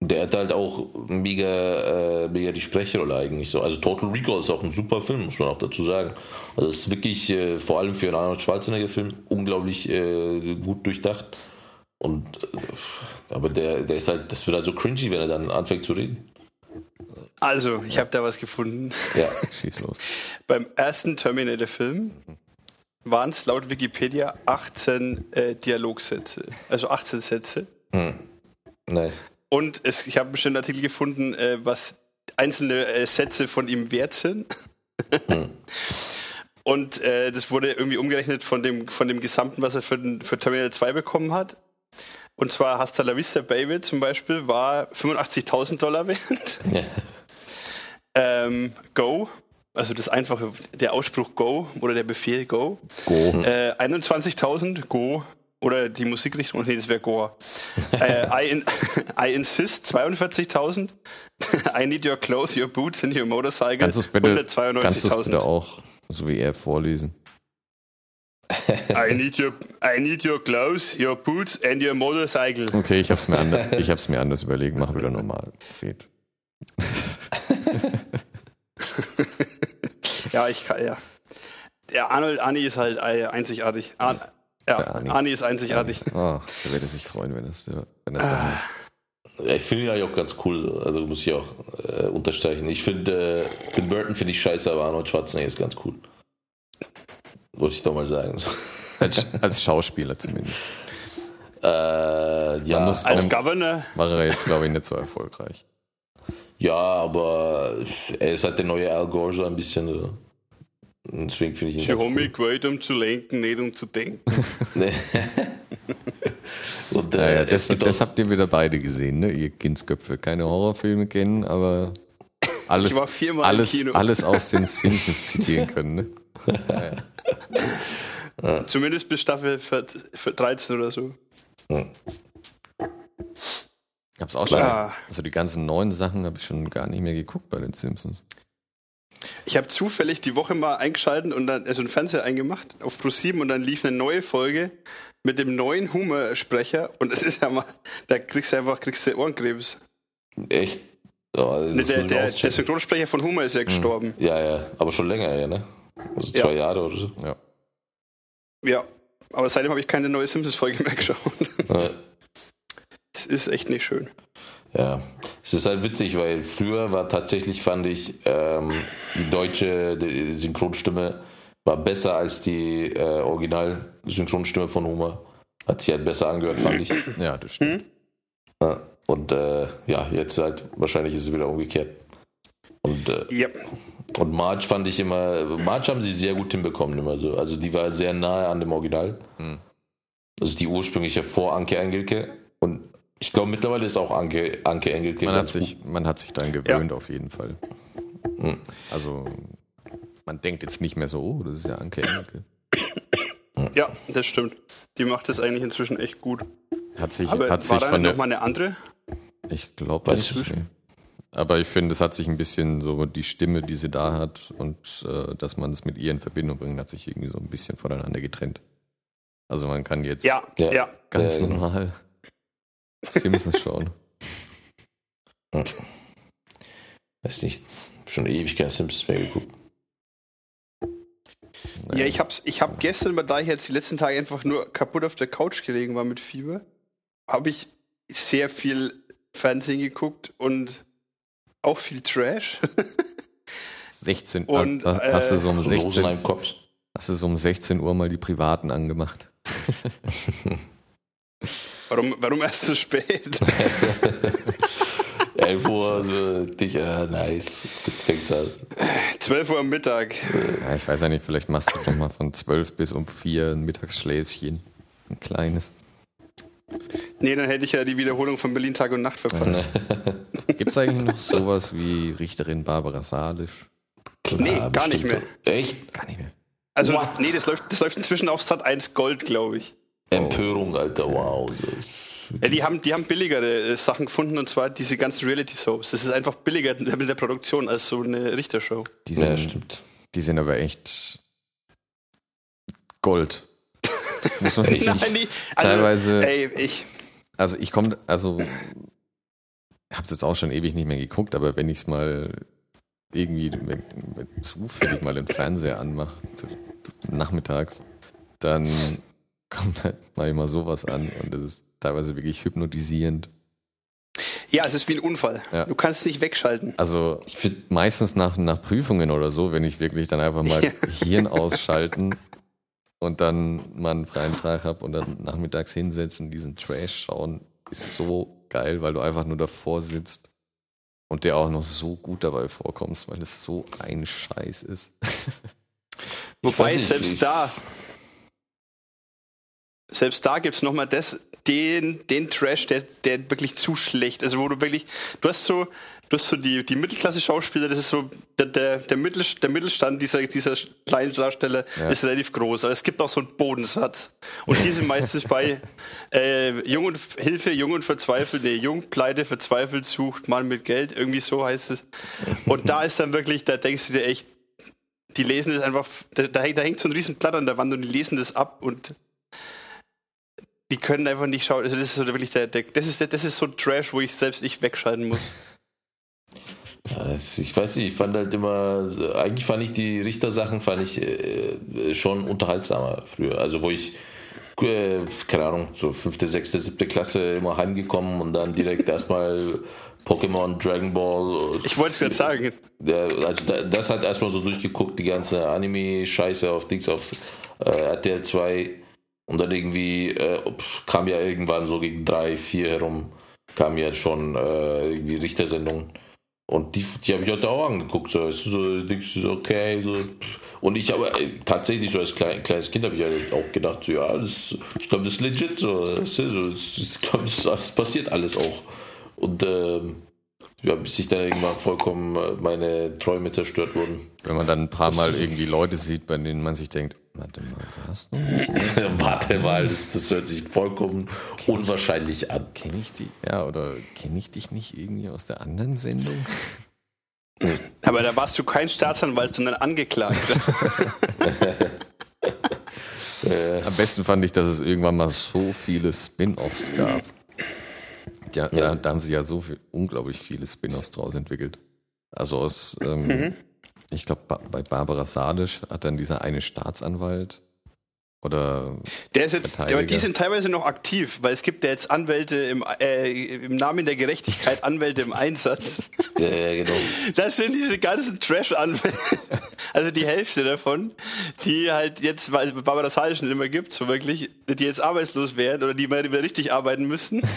Der hat halt auch mega, äh, mega die Sprechrolle eigentlich so. Also Total Recall ist auch ein super Film, muss man auch dazu sagen. Also es ist wirklich, äh, vor allem für einen Arnold Schwarzenegger-Film, unglaublich äh, gut durchdacht. Und äh, aber der, der ist halt, das wird halt so cringy, wenn er dann anfängt zu reden. Also, ich habe da was gefunden. Ja. Schieß los. Beim ersten Terminator-Film waren es laut Wikipedia 18 äh, Dialogsätze, also 18 Sätze. Hm. Nein. Und es, ich habe einen schönen Artikel gefunden, äh, was einzelne äh, Sätze von ihm wert sind. Hm. Und äh, das wurde irgendwie umgerechnet von dem, von dem Gesamten, was er für, den, für Terminator 2 bekommen hat. Und zwar Hasta la Vista Baby zum Beispiel war 85.000 Dollar wert. Ja. Ähm, Go, also das einfache, der Ausspruch Go oder der Befehl Go. Go. Äh, 21.000 Go oder die Musikrichtung, nee, das wäre Goa. äh, I, in, I insist 42.000. I need your clothes, your boots and your motorcycle. Kannst du es bitte, kannst bitte 192.000. auch, so wie er vorlesen? I need your I need your clothes, your boots and your motorcycle. Okay, ich hab's mir, ander, ich hab's mir anders überlegt, mach wieder normal. Geht. Ja, ich kann, ja. Der Arnold Anni ist halt äh, einzigartig. Ar ja, Der Arni. Arni ist einzigartig. Oh, der würde sich freuen, wenn es der, wenn es Ah. Ich finde ihn eigentlich auch ganz cool, also muss ich auch äh, unterstreichen. Ich finde, äh, Tim Burton finde ich scheiße, aber Arnold Schwarzenegger ist ganz cool. Wollte ich doch mal sagen. als, als Schauspieler zumindest. Äh, ja, Man muss- Als Governor, War er jetzt, glaube ich, nicht so erfolgreich. ja, aber er ist halt der neue Al Gore so ein bisschen. So. Und Deswegen finde ich ihn sie ganz haben mich gewählt, um zu lenken, nicht um zu denken. Nee. Und, äh, Naja, es das, das habt ihr wieder beide gesehen, ne? Ihr Kindsköpfe. Keine Horrorfilme kennen, aber alles, Ich war viermal alles, im Kino. alles aus den Simpsons zitieren können, ne? Zumindest bis Staffel für, für 13 oder so. Ich hab's auch schon. Ah. Also die ganzen neuen Sachen habe ich schon gar nicht mehr geguckt bei den Simpsons. Ich habe zufällig die Woche mal eingeschaltet und dann also einen Fernseher eingemacht auf Pro 7 und dann lief eine neue Folge mit dem neuen Humor-Sprecher und es ist ja mal, da kriegst du einfach kriegst du Ohrenkrebs. Echt? Ja, also Ne, das der, der, der. Synchronsprecher von Humor ist ja gestorben. ja, ja, aber schon länger, ja, ne? Also Ja. zwei Jahre oder so. Ja. Ja, aber seitdem habe ich keine neue Simpsons-Folge mehr geschaut. Ja. Es ist echt nicht schön. Ja, es ist halt witzig, weil früher war tatsächlich, fand ich, ähm, die deutsche die Synchronstimme war besser als die äh, Original-Synchronstimme von Homer. Hat sich halt besser angehört, fand ich. Ja, das stimmt. Ja. Und äh, ja, jetzt halt, wahrscheinlich ist es wieder umgekehrt. Und, äh, Ja, und Marge fand ich immer, Marge haben sie sehr gut hinbekommen immer so. Also die war sehr nahe an dem Original. Hm. Also die ursprüngliche vor Anke Engelke. Und ich glaube, mittlerweile ist auch Anke, Anke Engelke Man hat, sich, man hat sich dann gewöhnt auf jeden Fall. Hm. Also man denkt jetzt nicht mehr so, oh, das ist ja Anke Engelke. Ja, das stimmt. Die macht das eigentlich inzwischen echt gut. Hat sich, Aber hat war sich da von noch der, mal eine andere? Ich glaube nee. Aber ich finde, es hat sich ein bisschen so die Stimme, die sie da hat und äh, dass man es mit ihr in Verbindung bringt, hat sich irgendwie so ein bisschen voneinander getrennt. Also man kann jetzt Ja, Ja. ja. ganz Ja, genau. normal Simpsons schauen. Weiß nicht, schon ewig kein Simpsons mehr geguckt. Ja, ich hab's, ich hab gestern, da ich jetzt die letzten Tage einfach nur kaputt auf der Couch gelegen war mit Fieber, habe ich sehr viel Fernsehen geguckt und auch viel Trash. 16 Und, hast, hast du äh, so um Rosenheim 16 Cops. hast du so um 16 Uhr mal die privaten angemacht. Warum, warum erst so spät? 11 Uhr, so, Digga, nice. Jetzt fängt's an. 12 Uhr am Mittag. Ja, ich weiß ja nicht, vielleicht machst du doch mal von 12 bis um 4 ein Mittagsschläfchen. Ein kleines. Nee, dann hätte ich ja die Wiederholung von Berlin Tag und Nacht verpasst. Gibt es eigentlich noch sowas wie Richterin Barbara Salisch? Klar, Nee, gar nicht bestimmt. Echt? Gar nicht mehr. Also, What? nee, das läuft, das läuft inzwischen auf Sat 1 Gold, glaube ich. Empörung, Alter, wow. Ja, die haben, die haben billigere äh, Sachen gefunden und zwar diese ganzen Reality-Soaps. Das ist einfach billiger mit der Produktion als so eine Richtershow. Die Ja, sind, stimmt. die sind aber echt Gold. Muss man? Nein, die, also, Teilweise- Ey, ich. Also ich komme, also ich habe es jetzt auch schon ewig nicht mehr geguckt, aber wenn ich es mal irgendwie wenn- wenn zufällig mal den Fernseher anmache, nachmittags, dann kommt halt mal immer sowas an und das ist teilweise wirklich hypnotisierend. Ja, es ist wie ein Unfall. Ja. Du kannst nicht wegschalten. Also Ich meistens nach, nach Prüfungen oder so, wenn ich wirklich dann einfach mal Ja. Hirn ausschalten und dann mal einen freien Tag habe und dann nachmittags hinsetzen, diesen Trash schauen, ist so geil, weil du einfach nur davor sitzt und der auch noch so gut dabei vorkommst, weil es so ein Scheiß ist. Wobei selbst da, selbst da gibt es nochmal das, den, den Trash, der, der wirklich zu schlecht, also wo du wirklich, du hast so, du hast so die, die Mittelklasse-Schauspieler, das ist so, der, der, der, Mittel, der Mittelstand dieser, dieser kleinen Darsteller Ja. ist relativ groß, aber es gibt auch so einen Bodensatz. Und die sind meistens bei äh, Jung und Hilfe, Jung und Verzweifelt, nee, Jung, Pleite, Verzweifelt, sucht Mann mit Geld, irgendwie so heißt es. Und da ist dann wirklich, da denkst du dir echt, die lesen das einfach, da, da hängt so ein riesen Blatt an der Wand und die lesen das ab und die können einfach nicht schauen. Also das ist so wirklich der, der das ist der, das ist so Trash, wo ich selbst nicht wegschalten muss. Ich weiß nicht, ich fand halt immer, eigentlich fand ich die Richtersachen fand ich äh, schon unterhaltsamer früher. Also wo ich, äh, keine Ahnung, so fünfte, sechste, siebte Klasse immer heimgekommen und dann direkt erstmal Pokémon, Dragon Ball. Ich wollte es gerade sagen. Ja, also da, das hat erstmal so durchgeguckt, die ganze Anime-Scheiße auf Dings auf äh, RTL 2 und dann irgendwie äh, kam ja irgendwann so gegen drei, vier herum, kam ja schon äh, irgendwie Richtersendungen. Und die, die habe ich heute auch angeguckt. So, so, okay, so. Und ich aber äh, tatsächlich so als klein, kleines Kind habe ich halt auch gedacht, so, ja, das, ich glaube, das ist legit so das, ich glaube, das, das passiert alles auch. Und ähm, ja, bis ich dann irgendwann vollkommen äh, meine Träume zerstört wurden. Wenn man dann ein paar Mal irgendwie Leute sieht, bei denen man sich denkt, warte mal, was? Warte mal, das, das hört sich vollkommen unwahrscheinlich an. Kenne ich die? Ja, oder kenne ich dich nicht irgendwie aus der anderen Sendung? Aber da warst du kein Staatsanwalt, sondern Angeklagter. Am besten fand ich, dass es irgendwann mal so viele Spin-offs gab. Ja, Da, Ja. da haben sie ja so viel, unglaublich viele Spin-offs draus entwickelt. Also aus, ähm, ich glaube, bei Barbara Sadisch hat dann dieser eine Staatsanwalt oder Der ist jetzt, aber die sind teilweise noch aktiv, weil es gibt ja jetzt Anwälte im, äh, im Namen der Gerechtigkeit, Anwälte im Einsatz. Ja, ja, genau. Das sind diese ganzen Trash-Anwälte, also die Hälfte davon, die halt jetzt, weil es Barbara Salisch nicht immer gibt, so wirklich, die jetzt arbeitslos werden oder die mal wieder richtig arbeiten müssen.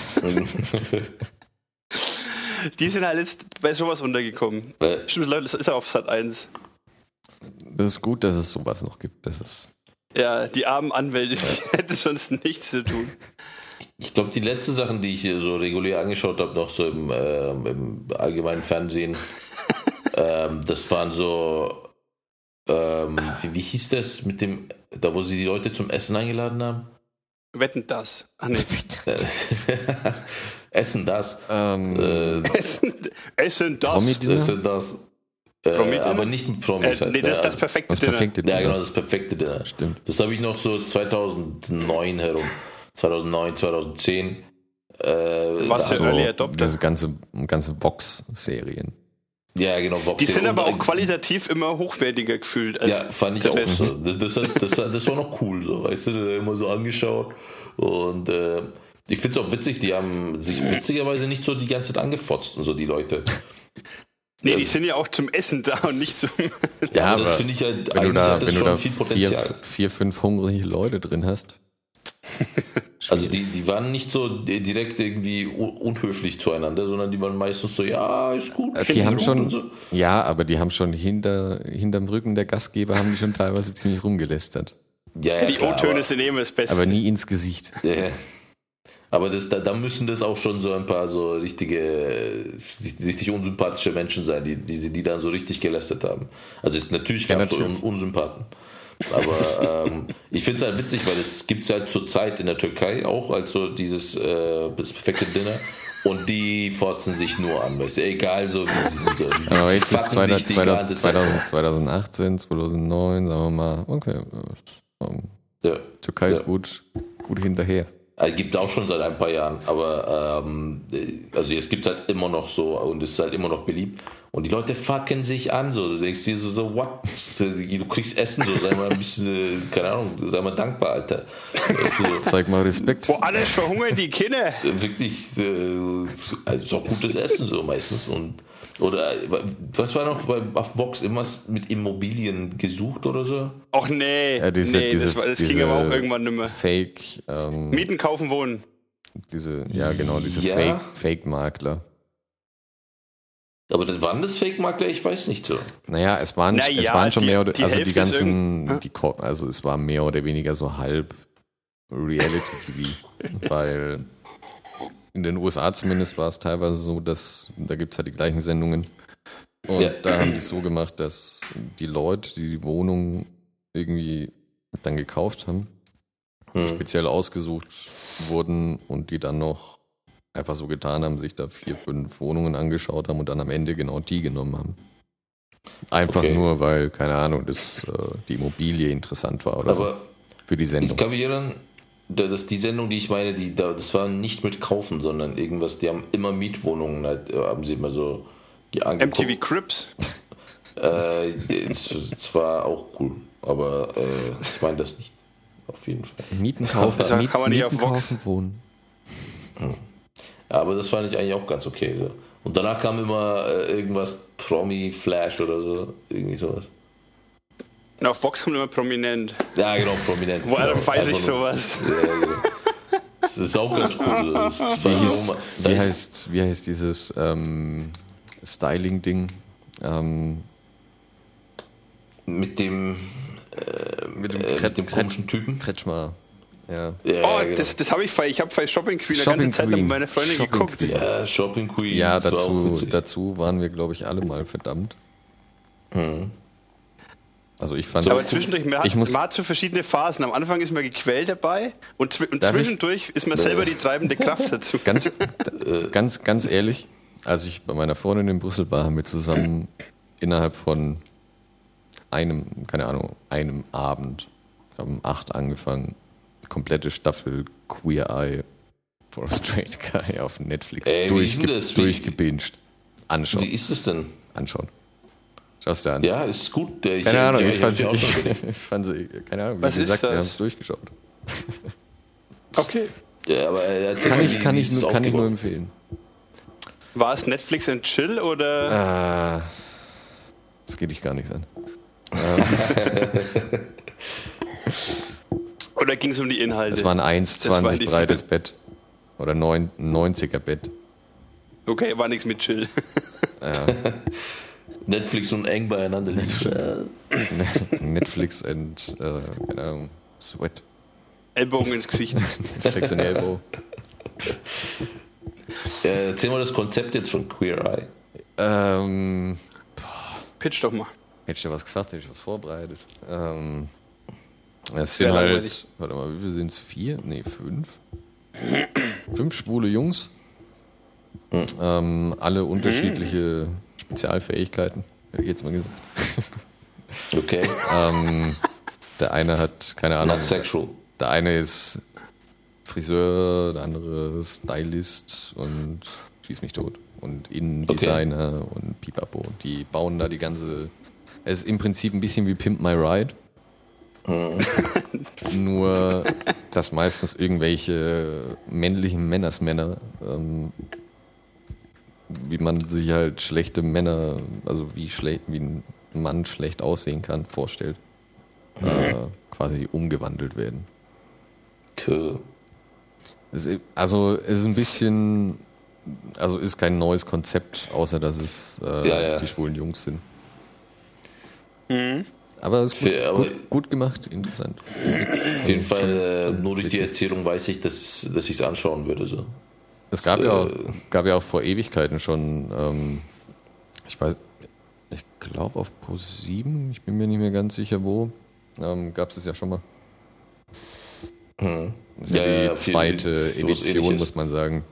Die sind halt jetzt bei sowas untergekommen. Stimmt, das ist ja auf Sat 1. das ist gut, dass es sowas noch gibt. Das ist Ja, die armen Anwälte, die hätten sonst nichts zu tun. Ich glaube, die letzte Sachen, die ich hier so regulär angeschaut habe, noch so im, äh, im allgemeinen Fernsehen, ähm, das waren so, ähm, wie, wie hieß das mit dem, da wo sie die Leute zum Essen eingeladen haben? Wetten das. Ach nee. Essen das. Ähm, Äh, Essen, Essen das. Essen das. Äh, Promi-Dinner? aber nicht mit Promis. Äh, halt. nee, das ist Ja, das perfekte das Dinner. perfekte Ja, Dinner. genau, das perfekte Dinner. Stimmt. Das habe ich noch so 2009 herum. 2009, 2010. Äh, Was für Early Adopter? diese ganze, ganze Vox-Serien. Ja, genau. Die sind aber auch und- qualitativ immer hochwertiger gefühlt als Ja, fand ich auch Rest. so. Das, das, das, das war noch cool, so, weißt du, da immer so angeschaut. Und äh, ich finde es auch witzig, die haben sich witzigerweise nicht so die ganze Zeit angefotzt und so, die Leute. Nee, die sind ja auch zum Essen da und nicht zum. Ja, aber das finde ich halt, Wenn du eigentlich da, hat das wenn du schon da viel vier, Potenzial. vier, fünf hungrige Leute drin hast. Also die, die waren nicht so direkt irgendwie un- unhöflich zueinander, sondern die waren meistens so, ja, ist gut. Schön Die haben gut schon, und so. ja, aber die haben schon hinter, hinterm Rücken der Gastgeber haben die schon teilweise ziemlich rumgelästert. Ja, ja, Die O-Töne sind immer das Beste. Aber nie ins Gesicht. Ja, ja. Aber das, da, da müssen das auch schon so ein paar so richtige, richtig unsympathische Menschen sein, die, die, die dann so richtig gelästert haben. Also es, natürlich Ja, gab es so natürlich. Un Unsympathen. Aber ähm, ich finde es halt witzig, weil es gibt es halt zur Zeit in der Türkei auch, also dieses äh, das perfekte Dinner. Und die fotzen sich nur an, weißt du, egal so wie sie sind. So. Die Aber jetzt ist fucken 2000, sich die ganze Zeit. 2000, 2018, 2009, sagen wir mal, okay, äh, Ja. Türkei Ja. ist gut, gut hinterher. Also, gibt auch schon seit ein paar Jahren, aber ähm, also es gibt halt immer noch so und es ist halt immer noch beliebt. Und die Leute fucken sich an, so. Du denkst dir so, so what? Du kriegst Essen, so, sei mal ein bisschen, äh, keine Ahnung, sei mal dankbar, Alter. Du, Zeig mal Respekt. Wo alles verhungern die Kinder. wirklich, äh, also ist auch gutes Essen, so meistens. Und, oder, was war noch bei auf Vox immer mit Immobilien gesucht oder so? Och nee. Ja, diese, nee, diese, das, war, das ging aber auch irgendwann nimmer. Fake, ähm, Mieten, kaufen, wohnen. diese, ja genau, diese Ja. Fake, Fake-Makler. Aber das waren das Fake-Makler? Ich weiß nicht so. Naja, es waren, Na es waren schon die- mehr oder die also die Hälfte ganzen, irgend- die, also es war mehr oder weniger so halb Reality-TV, weil in den USA zumindest war es teilweise so, dass da gibt es ja die gleichen Sendungen und Ja. da haben die es so gemacht, dass die Leute, die die Wohnung irgendwie dann gekauft haben, Hm. speziell ausgesucht wurden und die dann noch einfach so getan haben, sich da vier, fünf Wohnungen angeschaut haben und dann am Ende genau die genommen haben. Einfach Okay. nur, weil, keine Ahnung, das, äh, die Immobilie interessant war oder so Aber für die Ich Sendung. kann mich erinnern, da- dass die Sendung, die ich meine, die, da- das war nicht mit Kaufen, sondern irgendwas, die haben immer Mietwohnungen, halt, äh, haben sie immer so angeguckt. MTV Crips. Äh, es, war auch cool, aber äh, ich meine das nicht. Auf jeden Fall. Mieten kaufen, Das kann Mieten, man nicht auf Vox. kaufen, wohnen. Aber das fand ich eigentlich auch ganz okay. So. Und danach kam immer äh, irgendwas Promi Flash oder so, irgendwie sowas. Und auf Vox kommt immer prominent. Ja, genau, prominent. Woher genau. weiß ich Einfach nur- sowas? Ja, genau. Das ist auch ganz cool. Das ist Wie, da wie, heißt, wie heißt dieses ähm, Styling-Ding? Ähm, mit dem, mit dem, äh, Kret- mit dem Kret- komischen Typen. Kretschmer. Ja. Ja, Oh, genau. das, das habe ich bei, ich habe bei Shopping Queen eine Shopping ganze Zeit Queen. mit meiner Freundin Shopping geguckt. Queen. ja, Shopping Queen. Ja, war dazu, witzig. dazu waren wir, glaube ich, alle mal verdammt. Mhm. Also ich fand. Aber zwischendurch, man hat, ich muss, man hat so verschiedene Phasen. Am Anfang ist man gequält dabei und, und Darf ich? zwischendurch ist man selber die treibende Kraft dazu. ganz, ganz, ganz ehrlich, als ich bei meiner Freundin in Brüssel war, haben wir zusammen innerhalb von einem, keine Ahnung, einem Abend, wir haben um acht angefangen, komplette Staffel Queer Eye for a Straight Guy auf Netflix Ey, durchge durchgebinged. Anschauen, Wie ist es denn? anschauen. Schaust du an. Ja, ist gut. Ich, Keine Ahnung, ja, ich, fand sie, ja ich, ich fand sie, keine Ahnung, wie Was ist gesagt, wir haben es durchgeschaut. Okay. Ja, aber äh, Kann ich, kann ich, nur, kann ich nur empfehlen. War es Netflix and Chill oder? Äh, das geht dich gar nichts an. Oder ging es um die Inhalte? Es war ein Das war 1,20 die breites Bett. Oder 9, 90er Bett. okay, war nichts mit Chill. Netflix und eng beieinander liegen. Netflix and, äh, keine Ahnung, Sweat. Ellbogen ins Gesicht. Schlägst den Elbow. Äh, erzähl mal das Konzept jetzt von Queer Eye. Ähm, Pitch doch mal. hätte ich dir was gesagt, hätte ich was vorbereitet. Ähm, es sind Wär halt, warte mal, wie viele sind es? Vier? Nee, fünf. fünf schwule Jungs. Ähm, alle unterschiedliche Spezialfähigkeiten, hätte ich jetzt mal gesagt. Okay. Ähm, der eine hat, keine Ahnung, Not sexual. der eine ist Friseur, der andere Stylist und schieß mich tot. Und Innendesigner und Pipapo. Die bauen da die ganze. Es ist im Prinzip ein bisschen wie Pimp My Ride. Nur, dass meistens irgendwelche männlichen Männersmänner, ähm, wie man sich halt schlechte Männer, also wie, schle wie ein Mann schlecht aussehen kann, vorstellt, äh, quasi umgewandelt werden. Cool. Es ist, also es ist ein bisschen, also ist kein neues Konzept, außer dass es äh, Ja, ja. die schwulen Jungs sind. Mhm. Aber es ist gut, Für- aber- gut, gut gemacht, interessant. Auf jeden Fall, äh, nur durch die. Erzählung weiß ich, dass, dass ich es anschauen würde. So. Es gab, So, ja, auch, äh, gab ja auch vor Ewigkeiten schon, ähm, ich weiß, ich glaube auf Pro 7, ich bin mir nicht mehr ganz sicher wo, ähm, gab es es ja schon mal. Hm. Das ist ja, Ja, die zweite Edition, muss man sagen.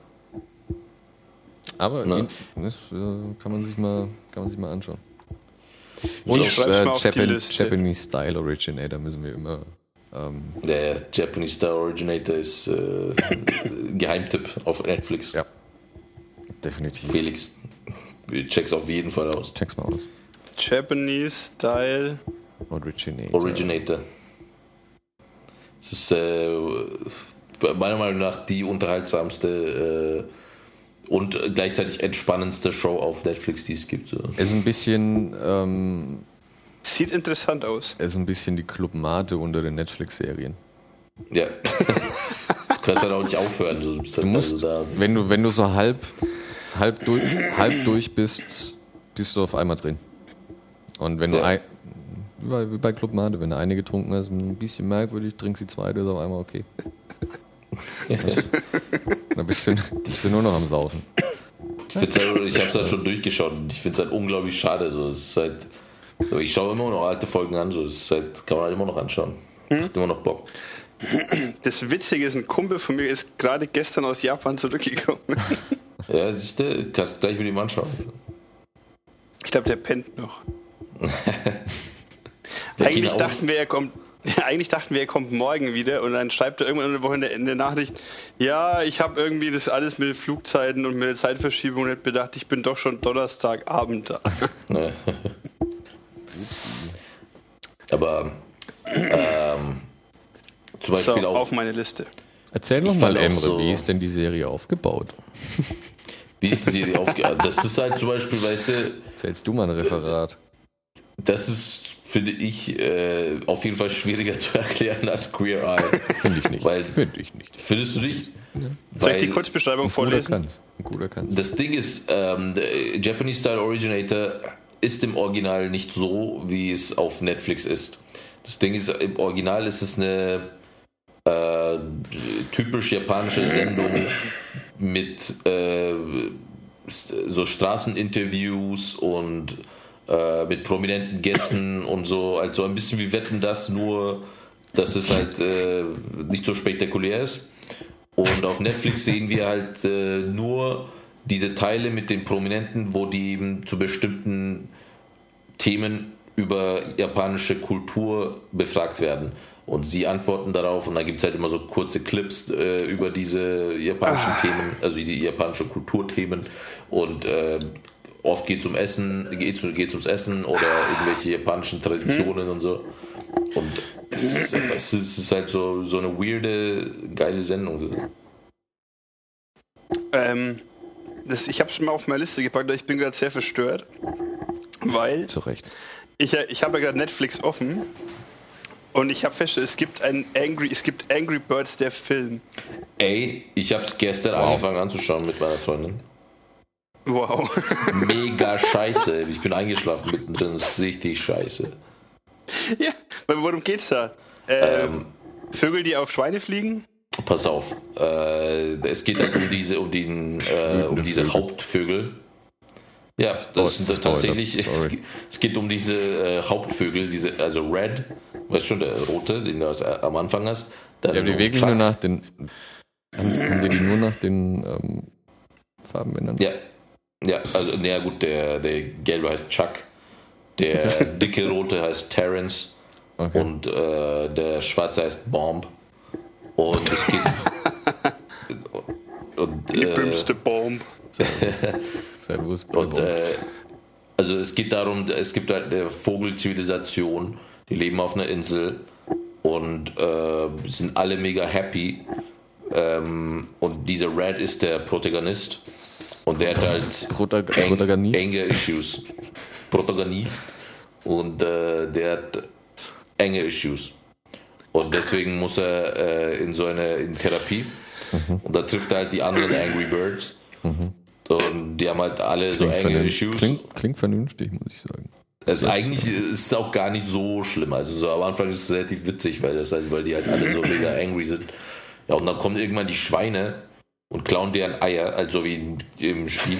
Aber Na. das äh, kann man sich mal, kann man sich mal anschauen. So, Und schreib's äh, Japan. Japanese Style Originator müssen wir immer. Ähm, Der Japanese Star Originator ist äh, Geheimtipp auf Netflix. ja, definitiv. Felix, check's auf jeden Fall aus. Check's mal aus. Japanese Style. Originator. Originator. Es ist äh, meiner Meinung nach die unterhaltsamste äh, und gleichzeitig entspannendste Show auf Netflix, die es gibt. So. Ist ein bisschen, ähm, Sieht interessant aus. es ist ein bisschen die Club Mate unter den Netflix-Serien. Ja. du kannst dann auch nicht aufhören. Du bist Du halt musst, also da. wenn du, wenn du so halb, halb durch, halb durch bist, bist du auf einmal drin. Und wenn du Ja. ein, wie bei, wie bei Club Mate, wenn du eine getrunken hast, ein bisschen merkwürdig, trinkst die zweite, ist auf einmal okay. Dann bist du, bist du nur noch am Saufen. Ich, halt, ich habe es halt schon durchgeschaut und ich finde es halt unglaublich schade. So. Es ist halt, so, ich schaue immer noch alte Folgen an, so. das halt, kann man halt immer noch anschauen. Macht immer noch Bock. Das Witzige ist, ein Kumpel von mir ist gerade gestern aus Japan zurückgekommen. Ja, siehst du, kannst gleich mit ihm anschauen. Ich glaube, der pennt noch. Der Eigentlich dachten wir, er kommt. Eigentlich dachten wir, er kommt morgen wieder und dann schreibt er irgendwann in der Woche in der, in der Nachricht, ja, ich habe irgendwie das alles mit Flugzeiten und mit der Zeitverschiebung nicht bedacht, ich bin doch schon Donnerstagabend da. Ne. Aber ähm, zum So, Beispiel auf auch, meine Liste. Erzähl doch mal, Emre, so- wie ist denn die Serie aufgebaut? wie ist die Serie aufgegangen? Das ist halt zum Beispiel, weißt du, Erzählst du mal ein Referat? das ist, finde ich, äh, auf jeden Fall schwieriger zu erklären als Queer Eye. Finde ich nicht. Weil- Finde ich nicht. Findest du nicht? Soll ich die Kurzbeschreibung Ein guter vorlesen? kann's. Ein guter kann's. Das Ding ist, ähm, der Japanese Style Originator ist im Original nicht so, wie es auf Netflix ist. Das Ding ist, im Original ist es eine äh, typisch japanische Sendung mit äh, so Straßeninterviews und äh, mit prominenten Gästen und so, also ein bisschen wie Wetten das, nur dass es halt äh, nicht so spektakulär ist. Und auf Netflix sehen wir halt äh, nur diese Teile mit den Prominenten, wo die eben zu bestimmten Themen über japanische Kultur befragt werden. Und sie antworten darauf und da gibt es halt immer so kurze Clips äh, über diese japanischen Themen, also die japanische Kulturthemen. Und äh, oft geht es um Essen, geht es ums Essen oder irgendwelche japanischen Traditionen und so. Und es, es ist halt so, so eine weirde, geile Sendung. Ähm, das, ich habe schon mal auf meine Liste gepackt, aber ich bin gerade sehr verstört, weil Zu Recht. ich, ich habe ja gerade Netflix offen und ich habe festgestellt, es gibt ein Angry, es gibt Angry Birds der Film. Ey, ich habe es gestern Wow. angefangen anzuschauen mit meiner Freundin. Wow. Mega scheiße. Ich bin eingeschlafen mittendrin. Das ist richtig scheiße. ja, worum geht's da? Ähm, Vögel, die auf Schweine fliegen? Pass auf. Äh, es geht halt um diese, um den, äh, um diese Vögel. Hauptvögel. Ja, das, das, tatsächlich. Es, es geht um diese äh, Hauptvögel, diese, also Red, weißt du schon, der rote, den du als- am Anfang hast. Dann Die haben die wirklich nur nach den. Haben, haben die nur nach den ähm, Farben benannt? Ja. Ja, also, naja, gut, der, der gelbe heißt Chuck, der dicke rote heißt Terrence Okay. und äh, der schwarze heißt Bomb. Und es geht. und, Die äh, bömste Bomb. Servus, Und äh, also es geht darum, es gibt halt eine Vogelzivilisation, die leben auf einer Insel und äh, sind alle mega happy. Ähm, und dieser Red ist der Protagonist. Und der hat halt Protag eng, Protagonist. enge Issues. Protagonist. Und äh, der hat enge Issues. Und deswegen muss er äh, in so eine in Therapie. Mhm. Und da trifft er halt die anderen Angry Birds. Und die haben halt alle so Klingt, enge vernün- Issues. klingt, klingt vernünftig, muss ich sagen. Es ist eigentlich ist es auch gar nicht so schlimm. Also so am Anfang ist es relativ witzig, weil das heißt, weil die halt alle so mega angry sind. Ja, und dann kommen irgendwann die Schweine und klauen deren Eier, also wie im Spiel.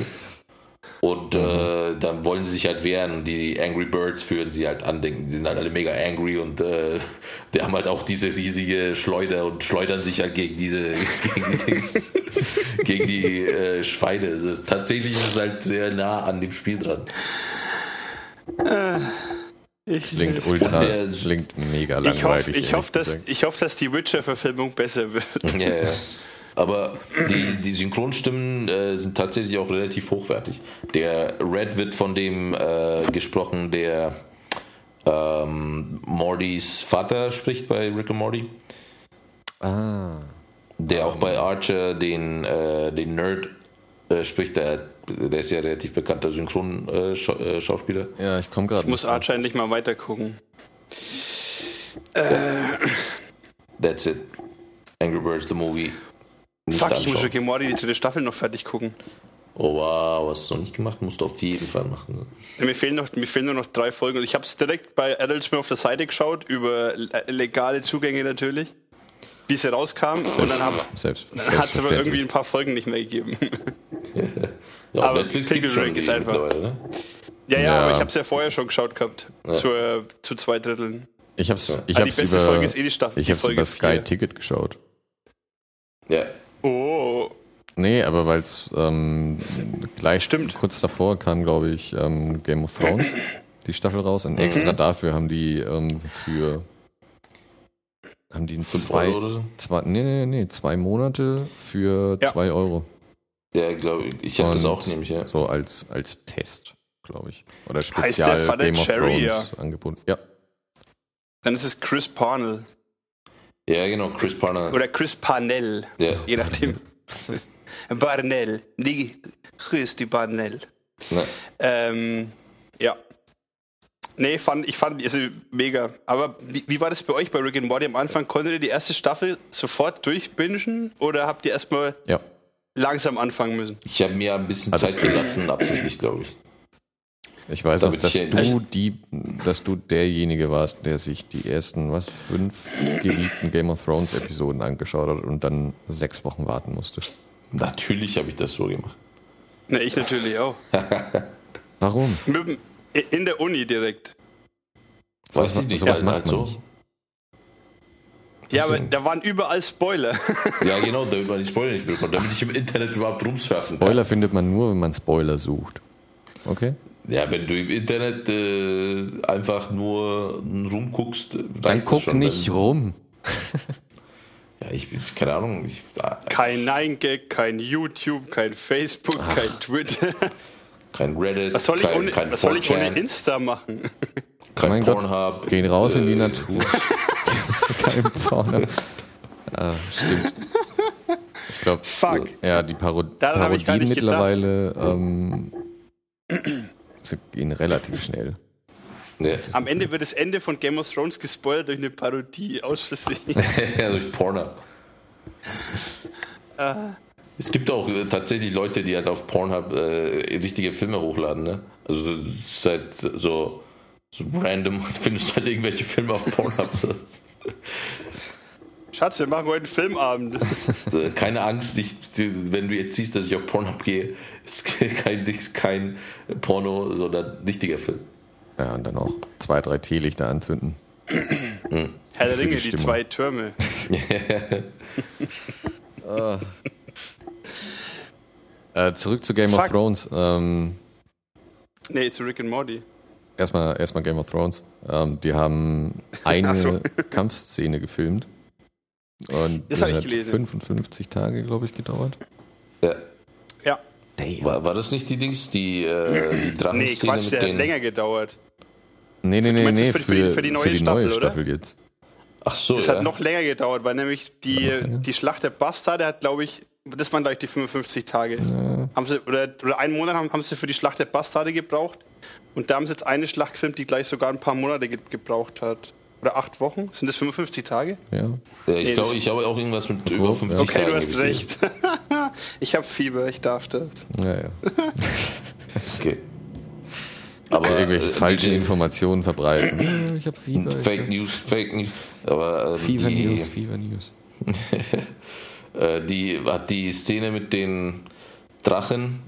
Und äh, dann wollen sie sich halt wehren. Die Angry Birds führen sie halt an. denken, Die sind halt alle mega angry und äh, die haben halt auch diese riesige Schleuder und schleudern sich halt gegen diese gegen die, Dings, gegen die äh, Schweine. Also, tatsächlich ist es halt sehr nah an dem Spiel dran. Ich, Klingt ich, ultra, der- klingt mega ich langweilig. hoffe, ich hoffe, dass, ich hoffe, dass die Witcher-Verfilmung besser wird. Ja, ja. Aber die, die Synchronstimmen äh, sind tatsächlich auch relativ hochwertig. Der Red wird von dem äh, gesprochen, der ähm, Mordys Vater spricht bei Rick and Morty. Ah, Der auch bei Archer den, äh, den Nerd äh, spricht. Der, der ist ja relativ bekannter Synchronschauspieler. Äh, äh, ja, ich komme gerade. Ich muss Archer endlich mal weiter gucken. That's it. Angry Birds, the movie. Fuck, ich muss anschauen. Rick and Morty die dritte Staffel noch fertig gucken. Oh wow, hast du noch nicht gemacht? Musst du auf jeden Fall machen. ne? Ja, Mir fehlen, noch, mir fehlen nur noch drei Folgen. Und ich habe es direkt bei Adult Swim auf der Seite geschaut, über le- legale Zugänge natürlich, wie es herauskam. Und dann, hab- Selbst, dann hat es aber irgendwie ein paar Folgen nicht mehr gegeben. Ja, Aber Netflix Pickle Rick ist einfach- mittlerweile, ne? ja, ja, Ja. aber ich habe es ja vorher schon geschaut gehabt. Zur, zu zwei Dritteln. Ich hab's, ich Ah, die beste über, Folge ist eh die Staffel. ich Folge über Sky vier. Ticket geschaut. Ja. Oh, Nee, aber weil es ähm, gleich Stimmt. kurz davor kam, glaube ich, ähm, Game of Thrones, die Staffel raus. Und extra Mhm. dafür haben die ähm, für haben die in 5 zwei, Euro oder so? zwei, nee, nee, nee, zwei Monate für Ja. zwei Euro. Ja, glaube ich. Ich habe das auch nämlich, ja. So als, als Test, glaube ich. Oder Heißt Spezial der Vater Game of Cherry, Thrones Angebot. Ja. dann ist es Chris Parnell. Ja, genau, Chris Parner. Oder Chris Parnell. Ja. Je nachdem. Barnell. Die Chris die Barnell. Na, Ähm, ja. Nee, fand, ich fand also mega. Aber wie, wie war das bei euch bei Rick and Morty am Anfang? Konntet ihr die erste Staffel sofort durchbingen oder habt ihr erstmal Ja. langsam anfangen müssen? ich habe mir ein bisschen Zeit gelassen, absichtlich, glaube ich. Ich weiß auch, dass du die, dass du derjenige warst, der sich die ersten, was, fünf geliebten Game of Thrones Episoden angeschaut hat und dann sechs Wochen warten musste. Natürlich habe ich das so gemacht. Na, ich natürlich auch. Warum? In der Uni direkt. Weiß Sowas- ich nicht. sowas ja, macht man so. nicht. Ja, so. aber da waren überall Spoiler. Ja, genau, damit man die Spoiler nicht bekommt, damit ich im Internet überhaupt rumsurfen kann. Spoiler findet man nur, wenn man Spoiler sucht. Okay? Ja, wenn du im Internet äh, einfach nur rumguckst, Dann guck schon. nicht rum. Ja, ich bin, keine Ahnung. Ich, ah, Kein Nein-Gag, kein YouTube, kein Facebook, kein Twitter. kein Reddit, Was soll ich, kein, ohne, kein was soll ich ohne 4chan, Insta machen? kein Mein Gott, Pornhub. Gehen raus in die äh, Natur. Kein Porno. Ah, stimmt. Ich glaube, Fuck. ja, die Paro Daran Parodien mittlerweile ähm, sie gehen relativ schnell. Nee. Am Ende wird das Ende von Game of Thrones gespoilert durch eine Parodie aus Versehen. ja, durch Pornhub. Es gibt auch äh, tatsächlich Leute, die halt auf Pornhub äh, richtige Filme hochladen, ne? Also so- es ist halt so, so random findest du halt irgendwelche Filme auf Pornhub. So. Schatz, wir machen heute einen Filmabend. Keine Angst, ich, wenn du jetzt siehst, dass ich auf Pornhub gehe, ist kein, kein Porno, sondern ein richtiger Film. Ja, und dann auch zwei, drei Teelichter anzünden. Herr der die Ringe, die Stimmung. zwei Türme. Äh, zurück zu Game of Fuck. Thrones. Ähm, Nee, zu Rick and Morty. erstmal, erstmal Game of Thrones. Ähm, die haben eine so. Kampfszene gefilmt. Und Das die hab ich hat gelesen. 55 Tage, glaube ich, gedauert. Ja. Ja. War, war das nicht die Dings, die, äh, die Nee, Drachenszene Quatsch, mit der hat länger gedauert. Nee, nee, nee, meinst nee, für, für die- für die neue Staffel, oder? Staffel jetzt. Ach so, Das ja. hat noch länger gedauert, weil nämlich die, die Schlacht der Bastarde hat, glaube ich, das waren, glaube ich, die 55 Tage. Haben sie, oder, oder einen Monat haben, haben sie für die Schlacht der Bastarde gebraucht. Und da haben sie jetzt eine Schlacht gefilmt, die gleich sogar ein paar Monate ge gebraucht hat. Oder acht Wochen? Sind das 55 Tage? Ja. ja, ich Nee, glaube, ich habe auch irgendwas mit über 50 Okay, Tagen du hast recht. ich habe Fieber, ich darf das. Ja, ja. Okay. Aber Irgendwelche äh, falschen die- Informationen verbreiten. Ich habe Fieber. Fake hab News, Fake News. Aber ähm, Fever die, News, Fever News. äh, die hat die Szene mit den Drachen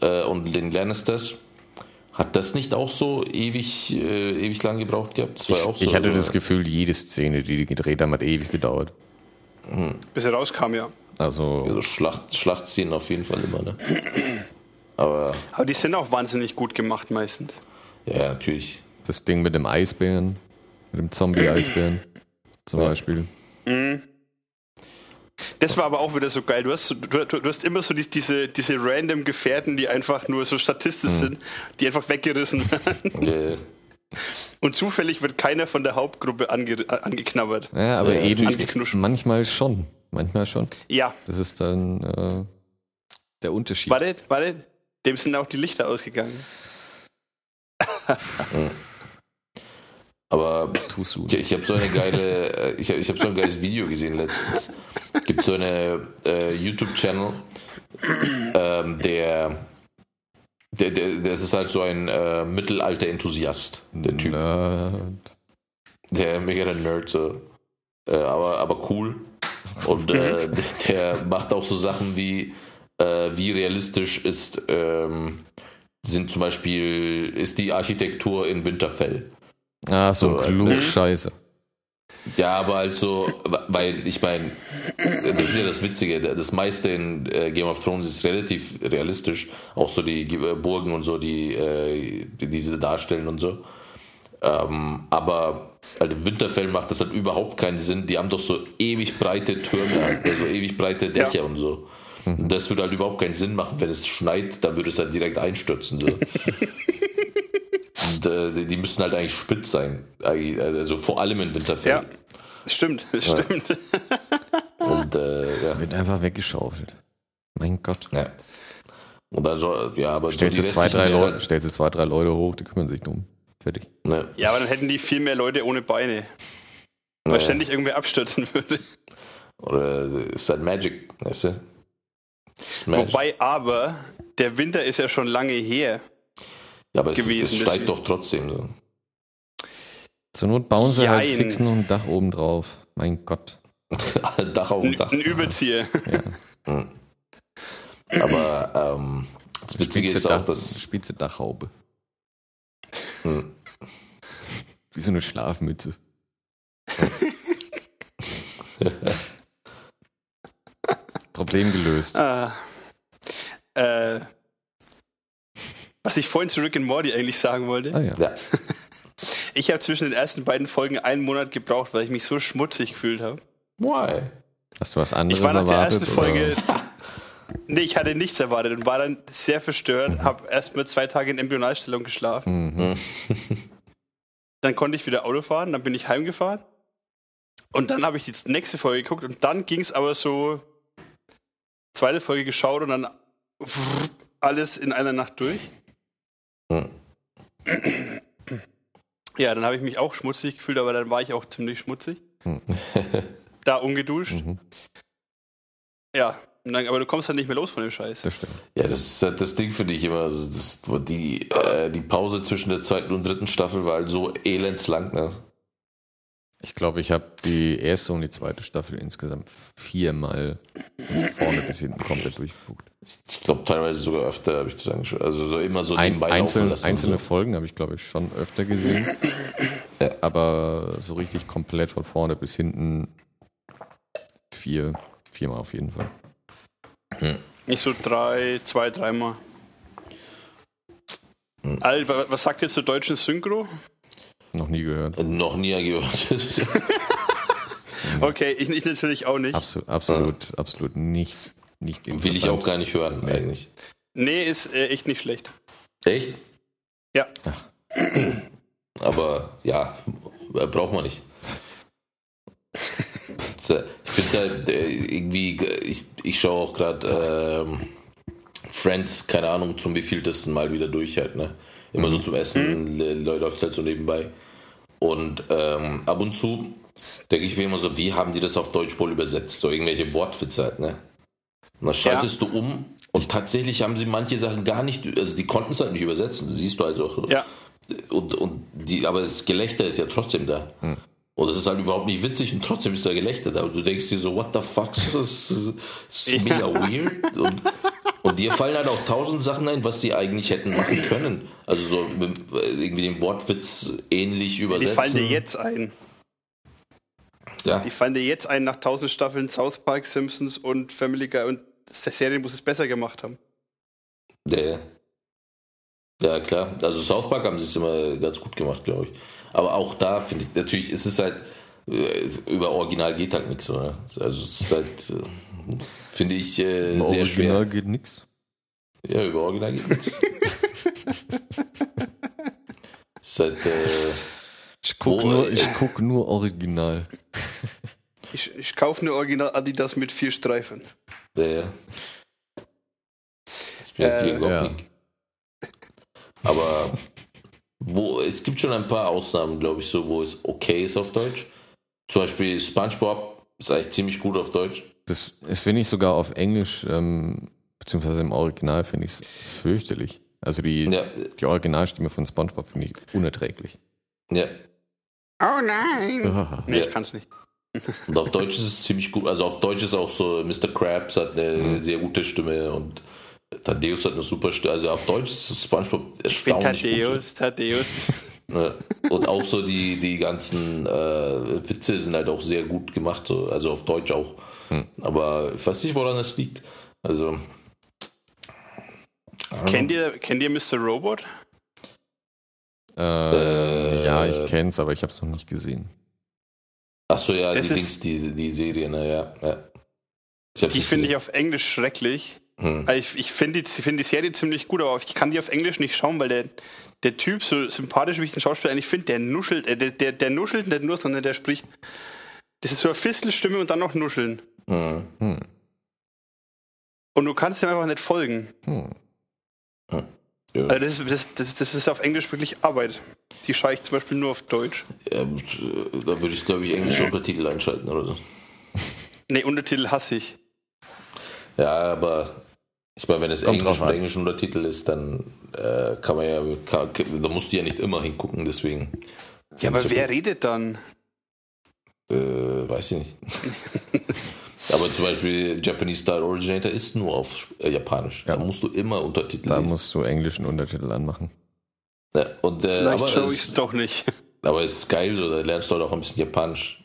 äh, und den Lannisters. Hat das nicht auch so ewig, äh, ewig lang gebraucht gehabt? Das war Ich, auch so, ich hatte also, das Gefühl, jede Szene, die die gedreht haben, hat ewig gedauert. Bis er rauskam, ja. Also, Also Schlacht, Schlachtszenen auf jeden Fall immer, ne? Aber Aber die sind auch wahnsinnig gut gemacht meistens. ja, natürlich. das Ding mit dem Eisbären, mit dem Zombie-Eisbären zum Ja. Beispiel. Das war aber auch wieder so geil. Du hast, so- du, du, du hast immer so dies- diese, diese random Gefährten, die einfach nur so statistisch sind, die einfach weggerissen werden. Äh, Und zufällig wird keiner von der Hauptgruppe ange, angeknabbert. Ja, aber eben angeknuscht. manchmal schon. Manchmal schon. Ja, Das ist dann äh, der Unterschied. warte, warte. Dem sind auch die Lichter ausgegangen. aber Tust du. ich, ich habe so eine geile, äh, ich habe so ein geiles Video gesehen letztens. Gibt so eine äh, YouTube-Channel, ähm, der, der, der, das ist halt so ein äh, Mittelalter-Enthusiast, der Typ. Nerd. Der mega der Nerd, so. Äh, aber, aber cool. Und äh, der macht auch so Sachen wie, äh, wie realistisch ist, ähm, sind zum Beispiel, ist die Architektur in Winterfell. Ah, so So, äh, klug Scheiße. Ja, aber halt so, weil ich meine, das ist ja das Witzige, das meiste in äh, Game of Thrones ist relativ realistisch, auch so die äh, Burgen und so, die, äh, die diese darstellen und so. Ähm, aber halt im Winterfell macht das halt überhaupt keinen Sinn. Die haben doch so ewig breite Türme, halt, also ewig breite Dächer Ja. und so. Und das würde halt überhaupt keinen Sinn machen, wenn es schneit, dann würde es halt direkt einstürzen. So. und äh, die- müssten halt eigentlich spitz sein. Eigentlich, Also vor allem in Winterfell. Ja, das stimmt, das stimmt. Und äh, ja. Wird einfach weggeschaufelt. Mein Gott. ja. Und also, ja, aber Stellst so du zwei, drei Leute, stellst du zwei, drei Leute hoch, die kümmern sich drum. Fertig. Ne, Ja, aber dann hätten die viel mehr Leute ohne Beine. Weil ne, ständig irgendwer abstürzen würde. Oder ist halt Magic, weißt du? Das ist Magic. Wobei aber, der Winter ist ja schon lange her. Ja, aber es, gewesen, es steigt deswegen. doch trotzdem so. Zur Not bauen sie halt Jein. fix noch ein Dach oben drauf. Mein Gott. Dach auf dem Ein, Dach. ein Überzieher. Aber ähm, das Witzige ist auch, Dach, dass. Spitze Dachhaube. Hm. Wie so eine Schlafmütze. Problem gelöst. Ah. Äh, was ich vorhin zu Rick and Morty eigentlich sagen wollte. Ah ja. Ja, Ich habe zwischen den ersten beiden Folgen einen Monat gebraucht, weil ich mich so schmutzig gefühlt habe. why? Hast du was anderes Ich war nach der erwartet? ersten Folge. Nee, ich hatte nichts erwartet und war dann sehr verstört. Mhm. Habe erst mal zwei Tage in Embryonalstellung geschlafen. Mhm. Dann konnte ich wieder Auto fahren, dann bin ich heimgefahren. Und dann habe ich die nächste Folge geguckt und dann ging es aber so. Zweite Folge geschaut und dann alles in einer Nacht durch. Hm. Ja, dann habe ich mich auch schmutzig gefühlt, aber dann war ich auch ziemlich schmutzig. Hm. Da ungeduscht. Mhm. Ja, dann, aber du kommst halt nicht mehr los von dem Scheiß. Das stimmt. Ja, das ist halt das Ding für dich immer. Also das, die, äh, die Pause zwischen der zweiten und dritten Staffel war halt so elendslang. Ne? Ich glaube, ich habe die erste und die zweite Staffel insgesamt viermal von vorne bis hinten komplett durchgeguckt. Ich glaube, teilweise sogar öfter habe ich das angeschaut. Also so immer so Ein, nebenbei einzelne einzelne so. Folgen habe ich, glaube ich, schon öfter gesehen. Ja. Aber so richtig komplett von vorne bis hinten vier, viermal auf jeden Fall. Nicht so drei, zwei, dreimal. Al, wa- was sagt ihr zur deutschen Synchro? Noch nie gehört. Noch nie gehört. Okay, ich, ich natürlich auch nicht. Absolut, absolut, absolut nicht, nicht Will ich auch gar nicht hören, Nee. eigentlich. Nee, ist äh, echt nicht schlecht. Echt? Ja. Aber ja, äh, braucht man nicht. Ich finde halt äh, irgendwie, ich, ich schaue auch gerade ähm, Friends, keine Ahnung, zum wievieltesten Mal wieder durch halt, ne? Immer so zum Essen, mhm. läuft halt so nebenbei. Und ähm, ab und zu denke ich mir immer so, wie haben die das auf Deutsch wohl übersetzt? So irgendwelche Wortwitze halt, ne? Und dann schaltest du um und tatsächlich haben sie manche Sachen gar nicht, also die konnten es halt nicht übersetzen, siehst du halt auch. Ja. Und, und die, aber das Gelächter ist ja trotzdem da. Und es ist halt überhaupt nicht witzig und trotzdem ist da Gelächter da. Und du denkst dir so, what the fuck, das ist, das ist mega weird. Und, und dir fallen halt auch tausend Sachen ein, was sie eigentlich hätten machen können. Also so irgendwie den Wortwitz ähnlich Die übersetzen. fallen dir jetzt ein. ja. Die fallen dir jetzt ein nach tausend Staffeln South Park, Simpsons und Family Guy und der Serien, wo sie es besser gemacht haben. Ja, ja. Ja, klar. Also South Park haben sie es immer ganz gut gemacht, glaube ich. Aber auch da finde ich, natürlich ist es halt, äh, über Original geht halt nichts, oder? Also es ist halt, äh, finde ich, äh, sehr Original schwer. geht nix. Ja, über Original geht nichts. ist halt, äh, Ich guck, Wo- nur, ich guck nur Original. Ich, ich kaufe eine Original Adidas mit vier Streifen. der. Das bin Äh, überhaupt ja. Aber wo, es gibt schon ein paar Ausnahmen, glaube ich, so, wo es okay ist auf Deutsch. Zum Beispiel SpongeBob ist eigentlich ziemlich gut auf Deutsch. Das, das finde ich sogar auf Englisch, ähm, beziehungsweise im Original finde ich es fürchterlich. Also die, Ja, die Originalstimme von SpongeBob finde ich unerträglich. ja. Oh nein! Nee, Ja. ich kann's nicht. Und auf Deutsch ist es ziemlich gut. Also auf Deutsch ist auch so, Mr. Krabs hat eine Mhm. sehr gute Stimme und Thaddeus hat eine super Stimme. Also auf Deutsch ist SpongeBob Ich bin erstaunlich gut. Thaddeus, Thaddeus. Und auch so die, die ganzen äh, Witze sind halt auch sehr gut gemacht, so. also auf Deutsch auch. Hm. Aber ich weiß nicht, woran das liegt. Also. kennt, ihr, kennt ihr Mr. Robot? Äh, Äh, ja, ich kenne es, aber ich habe es noch nicht gesehen. Achso, ja, Das die, ist- Dings, die, die Serie, ne, ja. ja. Ich hab's Die finde ich auf Englisch schrecklich. Hm. Also Ich, ich finde die, find die Serie ziemlich gut, aber ich kann die auf Englisch nicht schauen, weil der, der Typ, so sympathisch wie ich den Schauspieler eigentlich finde, der nuschelt, äh, der, der, der nuschelt nicht nur, sondern der spricht. Das ist so eine Fistelstimme und dann noch nuscheln. Hm. Hm. Und du kannst dem einfach nicht folgen. Hm. Ja. Also das, ist- das, das, das ist auf Englisch wirklich Arbeit. Die schaue ich zum Beispiel nur auf Deutsch. Ja, äh, da würde ich, glaube ich, englische Untertitel einschalten oder so. Nee, Untertitel hasse ich. Ja, aber ich meine, wenn es Kommt Englisch mit englischen Untertitel ist, dann äh, kann man ja, kann, da musst du ja nicht immer hingucken, deswegen. Ja, aber wer gut. redet dann? Äh, weiß ich nicht. aber zum Beispiel Japanese Style Originator ist nur auf äh, Japanisch. Ja. Da musst du immer Untertitel Da lesen. musst du englischen Untertitel anmachen. Ja, und, äh, Vielleicht aber, schaue ich es es, doch nicht. aber es ist geil, so, da lernst du halt auch ein bisschen Japanisch.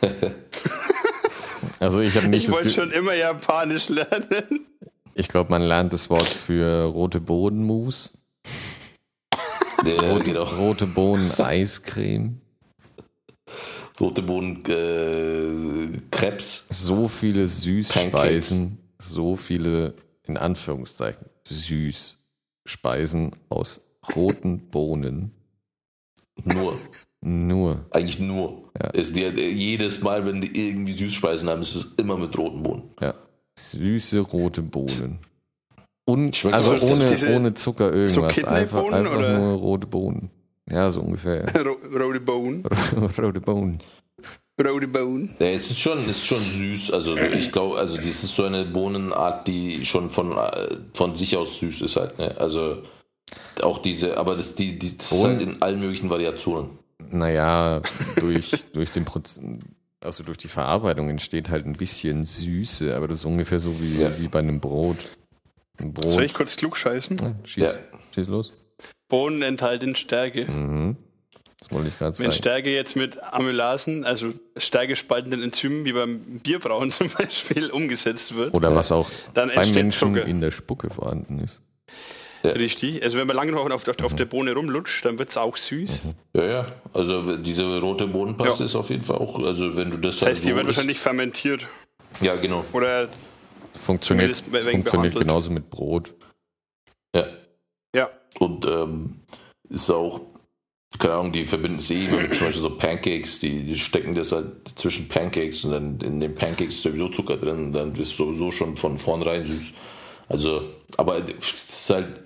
Also ich habe nicht Ich wollte schon immer Japanisch lernen. Ich glaube, man lernt das Wort für rote Bodenmus, rote, rote Bohnen Eiscreme. Rote Bohnen, äh, Krebs. So viele Süßspeisen, so viele in Anführungszeichen Süßspeisen aus roten Bohnen. Nur. Nur. Eigentlich nur. Ja. Ist die, jedes Mal, wenn die irgendwie Süßspeisen haben, ist es immer mit roten Bohnen. Ja. Süße rote Bohnen. Und Schmeckt also so- ohne, ohne Zucker irgendwas. so einfach einfach oder? nur rote Bohnen. Ja, so ungefähr. Ro Rote Bone. rote Bohnen. Rote Bone. Ja, es ist schon, es ist schon süß. Also ich glaube, also das ist so eine Bohnenart, die schon von, von sich aus süß ist halt. Ne? Also auch diese, aber das, die, die, das ist Bohnen- halt in allen möglichen Variationen. Naja, durch, durch den Prozess, also durch die Verarbeitung entsteht halt ein bisschen Süße, aber das ist ungefähr so wie, Ja. wie bei einem Brot. Ein Brot. Soll ich kurz klug scheißen? Ja, schieß, Ja. schieß los. Bohnen enthalten Stärke. Mhm. Das wollte ich gerade Wenn sagen. Stärke jetzt mit Amylasen, also stärkespaltenden Enzymen wie beim Bierbrauen zum Beispiel, umgesetzt wird, Oder was auch Dann beim Menschen Zucker. in der Spucke vorhanden ist. Richtig. Also wenn man lange noch auf, auf, auf der Bohne rumlutscht, dann wird es auch süß. Ja, ja. Also diese rote Bohnenpaste Ja. ist auf jeden Fall auch, also wenn du das, Das heißt, die so wird wahrscheinlich fermentiert. Ja, genau. Oder Funktioniert, funktioniert genauso mit Brot. Ja. ja, Und ähm, ist auch, keine Ahnung, die verbinden es eh immer mit zum Beispiel so Pancakes, die, die stecken das halt zwischen Pancakes und dann in den Pancakes ist sowieso Zucker drin, dann ist sowieso schon von vornherein süß. Also, aber es ist halt,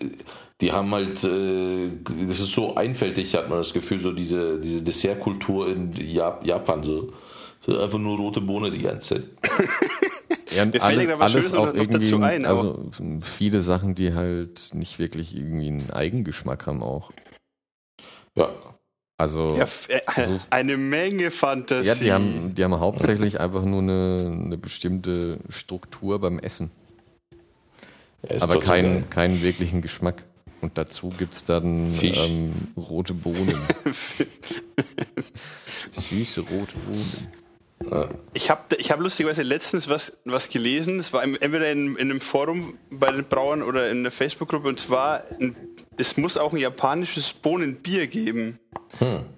die haben halt, äh, das ist so einfältig, hat man das Gefühl, so diese, diese Dessertkultur in Jap Japan, so. so einfach nur rote Bohne die ganze Zeit. Ja, Mir fällt alle, da was alles Schönes auch noch irgendwie, dazu ein, also viele Sachen, die halt nicht wirklich irgendwie einen Eigengeschmack haben auch. Ja. Also, ja äh, so- eine Menge Fantasie. ja, die haben, die haben hauptsächlich einfach nur eine, eine bestimmte Struktur beim Essen, ja aber keinen, keinen wirklichen Geschmack. Und dazu gibt es dann ähm, rote Bohnen. Süße rote Bohnen. Ich habe ich hab lustigerweise letztens was, was gelesen. Es war entweder in, in einem Forum bei den Brauern oder in der Facebook-Gruppe. Und zwar, es muss auch ein japanisches Bohnenbier geben.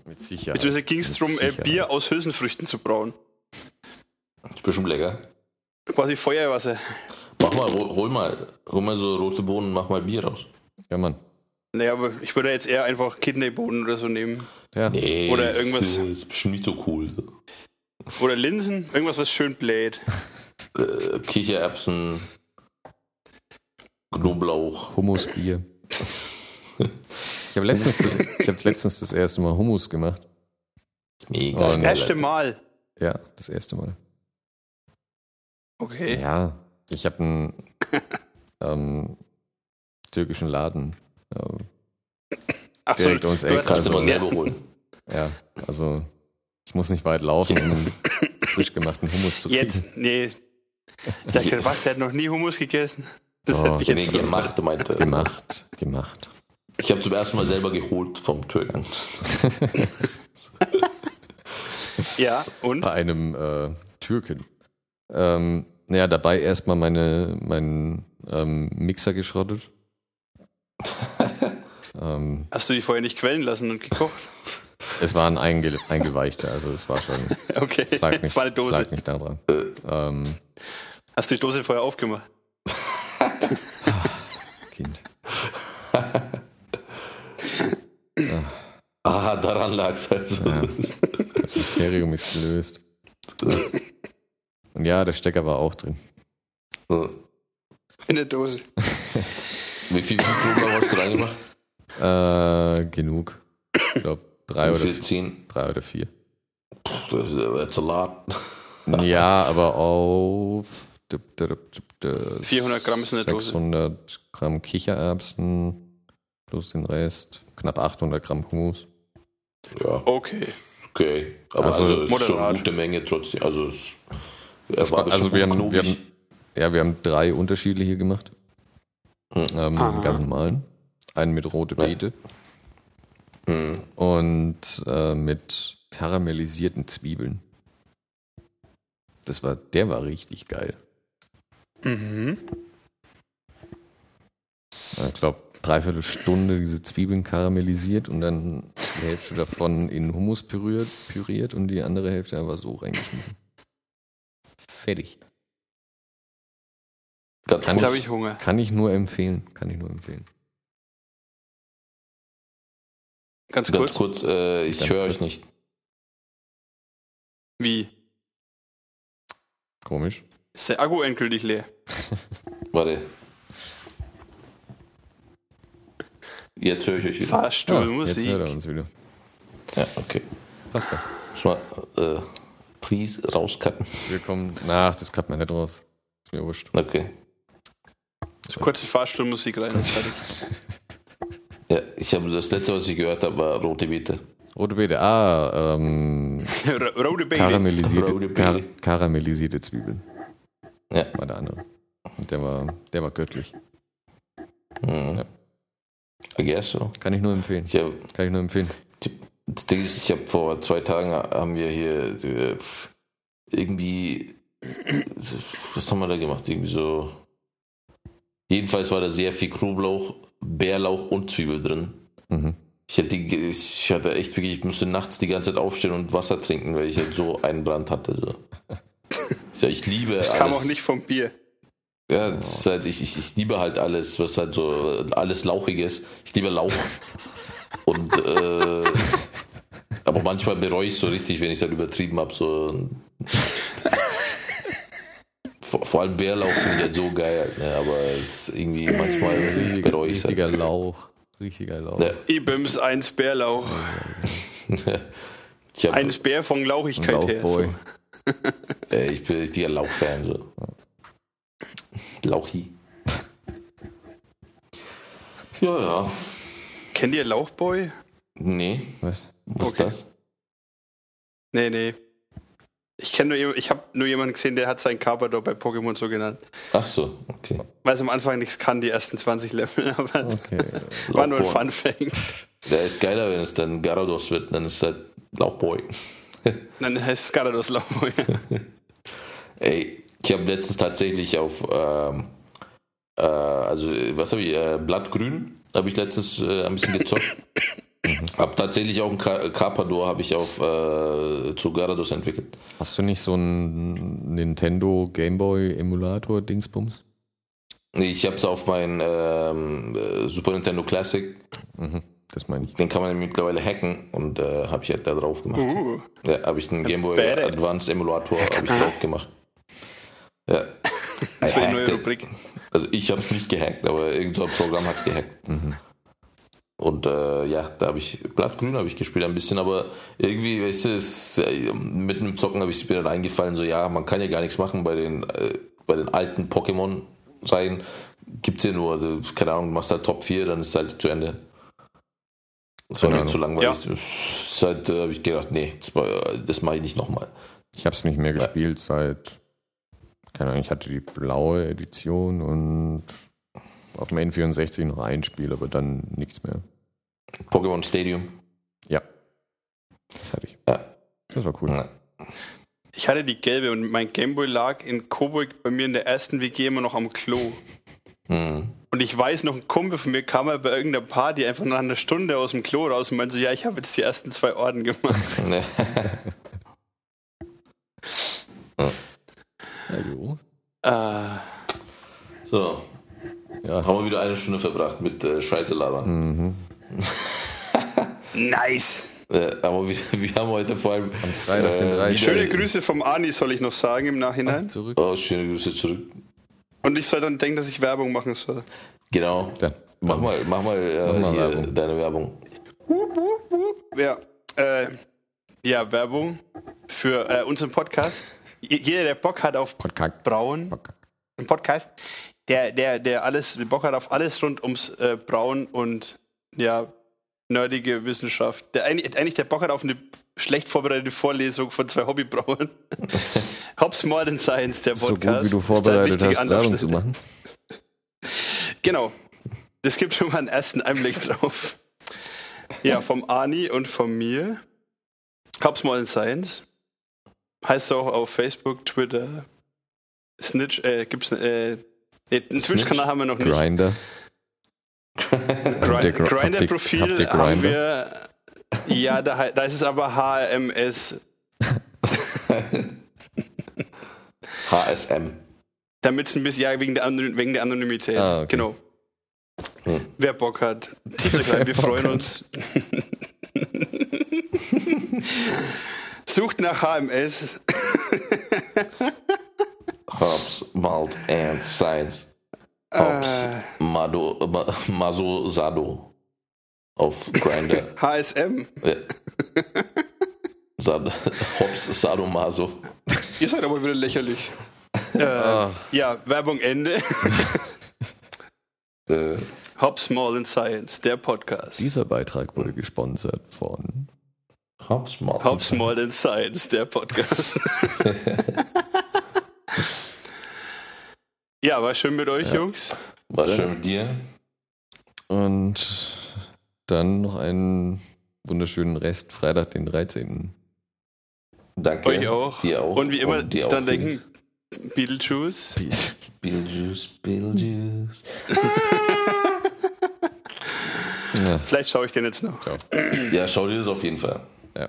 Mit Sicherheit. Beziehungsweise ging es darum, äh. Bier aus Hülsenfrüchten zu brauen. Ist bestimmt lecker. Quasi Feuerwasser. Mach mal, hol, mal, hol mal so rote Bohnen, mach mal Bier raus. Ja, Mann. Naja, aber ich würde jetzt eher einfach Kidneybohnen oder so nehmen. Ja. Nee, Oder das irgendwas- Ist, ist bestimmt nicht so cool. Oder Linsen, irgendwas, was schön bläht. Äh, Kichererbsen, Knoblauch. Hummusbier. Ich habe letztens, das, ich hab letztens das erste Mal Hummus gemacht. Mega. Das Das erste. Mal. Ja, das erste Mal. Okay. Ja, ich habe einen ähm, türkischen Laden. Ja, Achso, direkt ums Eck. Also, selber holen. ja, also ich muss nicht weit laufen, um frisch gemachten Hummus zu kriegen. Jetzt, nee. Ich dachte, was, der hat noch nie Hummus gegessen? Das Oh, hätte mich Nee, jetzt verwundert. gemacht, meinte er. Gemacht, gemacht. Ich habe zum ersten Mal selber geholt vom Türken. Ja, und? Bei einem äh, Türken. Ähm, naja, dabei erstmal meine, meinen ähm, Mixer geschrottet. ähm, Hast du die vorher nicht quellen lassen und gekocht? es war ein einge eingeweichter, also es war schon. Okay, Es lag nicht, es war eine Es Dose. lag nicht daran. Ähm, Hast du die Dose vorher aufgemacht? kind. Ah, daran lag es also. Ja. Das Mysterium ist gelöst. Und ja, der Stecker war auch drin. In der Dose. Wie viel, wie viel Knoblauch hast du reingemacht? Äh, genug. Ich glaube, drei oder? Zehn? drei oder vier. Das ist aber jetzt Salat. Ja, aber auf 400 Gramm ist in der Dose. 600 Gramm Kichererbsen plus den Rest, knapp 800 Gramm Hummus. Ja, Okay. okay. Aber Also, also, ist schon eine gute Menge trotzdem. Also, es Das war war, also wir haben, wir haben, ja, wir haben drei unterschiedliche gemacht. Hm. Ähm, ganz normalen. Einen mit rote Ja. Beete Hm. und äh, mit karamellisierten Zwiebeln. Das war, der war richtig geil. Mhm. Ja, Ich glaube, dreiviertel Stunde diese Zwiebeln karamellisiert und dann die Hälfte davon in Hummus püriert, püriert und die andere Hälfte einfach so reingeschmissen. Fertig. Ganz Kann Jetzt kurz. habe ich Hunger. Kann ich nur empfehlen. Kann ich nur empfehlen. Ganz Ganz kurz. kurz, äh, ich höre kurz. euch nicht. Wie? Komisch. Ist der Akku endgültig leer? Warte. Jetzt höre ich euch wieder. Fahrstuhl, Ah, jetzt Musik. hört er uns wieder. Ja, okay. Passt ja. Muss mal, äh, please rauscutten. Wir kommen. Na, das klappt mir nicht raus. Ist mir wurscht. Okay. Kurze Fahrstuhlmusik rein. Ja, ich habe das letzte, was ich gehört habe, war rote Beete. Rote Beete, ah, ähm, Rote Beete. karamellisierte, kar karamellisierte Zwiebeln Ja. war der andere. Und der war, der war göttlich. Mhm. Ja. I guess so. Kann ich nur empfehlen. Ich hab, Kann ich nur empfehlen. Das Ding ist, ich habe vor zwei Tagen haben wir hier äh, irgendwie was haben wir da gemacht? Irgendwie so. Jedenfalls war da sehr viel Knoblauch, Bärlauch und Zwiebel drin. Mhm. Ich hatte, ich hatte echt wirklich, ich musste nachts die ganze Zeit aufstehen und Wasser trinken, weil ich halt so einen Brand hatte. So. Ja, ich liebe Das kam alles. auch nicht vom Bier. Ja, das ist halt, ich, ich, ich liebe halt alles, was halt so alles Lauchiges. Ich liebe Lauch. Und äh, aber manchmal bereue ich so richtig, wenn ich es halt übertrieben habe. So. Vor, vor allem Bärlauch finde ich halt so geil, ne? aber es ist irgendwie manchmal Richtig, bereue ich es halt. richtiger Lauch. Richtiger Lauch. Ja. Ibims 1 Bärlauch. Ich, hab, 1 Bär von Lauchigkeit her. Lauchboy. So. äh, ich bin richtiger Lauch-Fan. So. Lauchi. Ja, ja. Kennt ihr Lauchboy? Nee, Was? Was Okay. ist das? Nee, nee. Ich kenne nur ich habe nur jemanden gesehen, der hat seinen Carpador bei Pokémon so genannt. Ach so, okay. Weil es am Anfang nichts kann, die ersten 20 Level, aber Okay. war nur ein. Fun Fact. Der ist geiler, wenn es dann Garados wird, dann ist es halt Lauchboy. Dann heißt es Garados Lauchboy. Ey, ich habe letztens tatsächlich auf, ähm, äh, also was habe ich, äh, Blattgrün habe ich letztens äh, ein bisschen gezockt. hab tatsächlich auch einen Ka- Carpador habe ich auf äh, zu Garados entwickelt. Hast du nicht so einen Nintendo Gameboy Emulator Dingsbums? Ich habe es auf mein ähm, äh, Super Nintendo Classic, Mhm. Das meine ich. den kann man mittlerweile hacken und äh, habe ich halt da drauf gemacht. Uh, Ja, habe ich einen Game Boy Badass. Advance Emulator hab ich drauf gemacht. Ja. das war die I neue. Rubrik. Also ich habe es nicht gehackt, aber irgend so ein Programm hat es gehackt. Und äh, ja, da habe ich Blattgrün habe ich gespielt ein bisschen, aber irgendwie, weißt du, es, mitten im Zocken habe ich mir dann eingefallen, so ja, man kann ja gar nichts machen bei den, äh, bei den alten Pokémon-Reihen. Gibt es ja nur, du, keine Ahnung, du machst halt Top 4, dann ist halt zu Ende. Das war mir zu langweilig. Ja. Halt, äh, habe ich gedacht, nee, das, das mache ich nicht nochmal. Ich habe es nicht mehr gespielt seit, keine Ahnung, ich hatte die blaue Edition und auf dem N64 noch ein Spiel, aber dann nichts mehr. Pokémon Stadium. Ja. Das hatte ich. Ja. Das war cool. Ja. Ich hatte die gelbe und mein Gameboy lag in Coburg bei mir in der ersten WG immer noch am Klo. Hm. Und ich weiß noch, ein Kumpel von mir kam mal bei irgendeiner Party einfach nach einer Stunde aus dem Klo raus und meinte so, ja, ich habe jetzt die ersten zwei Orden gemacht. Ne. Ja, jo. äh, so, Ja. haben wir wieder eine Stunde verbracht mit äh, Scheiße labern. Mhm. nice. Äh, aber wir, wir haben heute vor allem. Freitag den äh, 13. wieder- Schöne Grüße vom Ani soll ich noch sagen im Nachhinein. Zurück. Oh, schöne Grüße zurück. Und ich soll dann denken, dass ich Werbung machen soll. Genau. Ja. Mach mal, mach mal, äh, Mach mal hier Werbung. deine Werbung. Ja, äh, ja Werbung für äh, unseren Podcast. Jeder, der Bock hat auf Podcast. Brauen, Podcast. ein Podcast, der, der, der alles, Bock hat auf alles rund ums äh, Brauen und ja, nerdige Wissenschaft. Der eigentlich, eigentlich der Bock hat auf eine schlecht vorbereitete Vorlesung von zwei Hobbybrauern. Hobbs Modern Science, der So Podcast. gut wie du vorbereitet hast, Werbung zu machen. Genau. Das gibt schon mal einen ersten Einblick drauf. Ja, vom Ani und von mir. Hobbs Modern Science. Heißt auch auf Facebook, Twitter, Snitch, äh, gibt's, äh, nee, einen Twitch-Kanal haben wir noch nicht. Grinder. Habt ihr Gr- habt ihr- Grinder-Profil haben wir. Ja, da, da ist es aber HMS, HSM. damit es ein bisschen, ja, wegen der, Anony wegen der Anonymität. Ah, okay. Genau. Hm. Wer Bock hat, euch rein, wir Bock freuen hat. uns. Sucht nach HMS. Hobbs, Malt and Science. Hobbs, Äh. Mado, Ma, Maso Sado. Auf Grinder. HSM. Ja. Sad, Hobbs Sado Maso. Ihr seid aber wieder lächerlich. Äh, Ja, Werbung Ende. Äh, Hobbs Mall and Science, der Podcast. Dieser Beitrag wurde gesponsert von Hauptsmart. Hauptsmall in Science, der Podcast. Ja, war schön mit euch, Jungs. War schön mit dir. Und dann noch einen wunderschönen Rest, Freitag, den 13. Danke. Euch auch. Dir auch. Und wie immer, dir dann denken, Beetlejuice. Peace. Beetlejuice, Beetlejuice. Ja, Vielleicht schaue ich den jetzt noch. Ja, schau dir das auf jeden Fall. ja.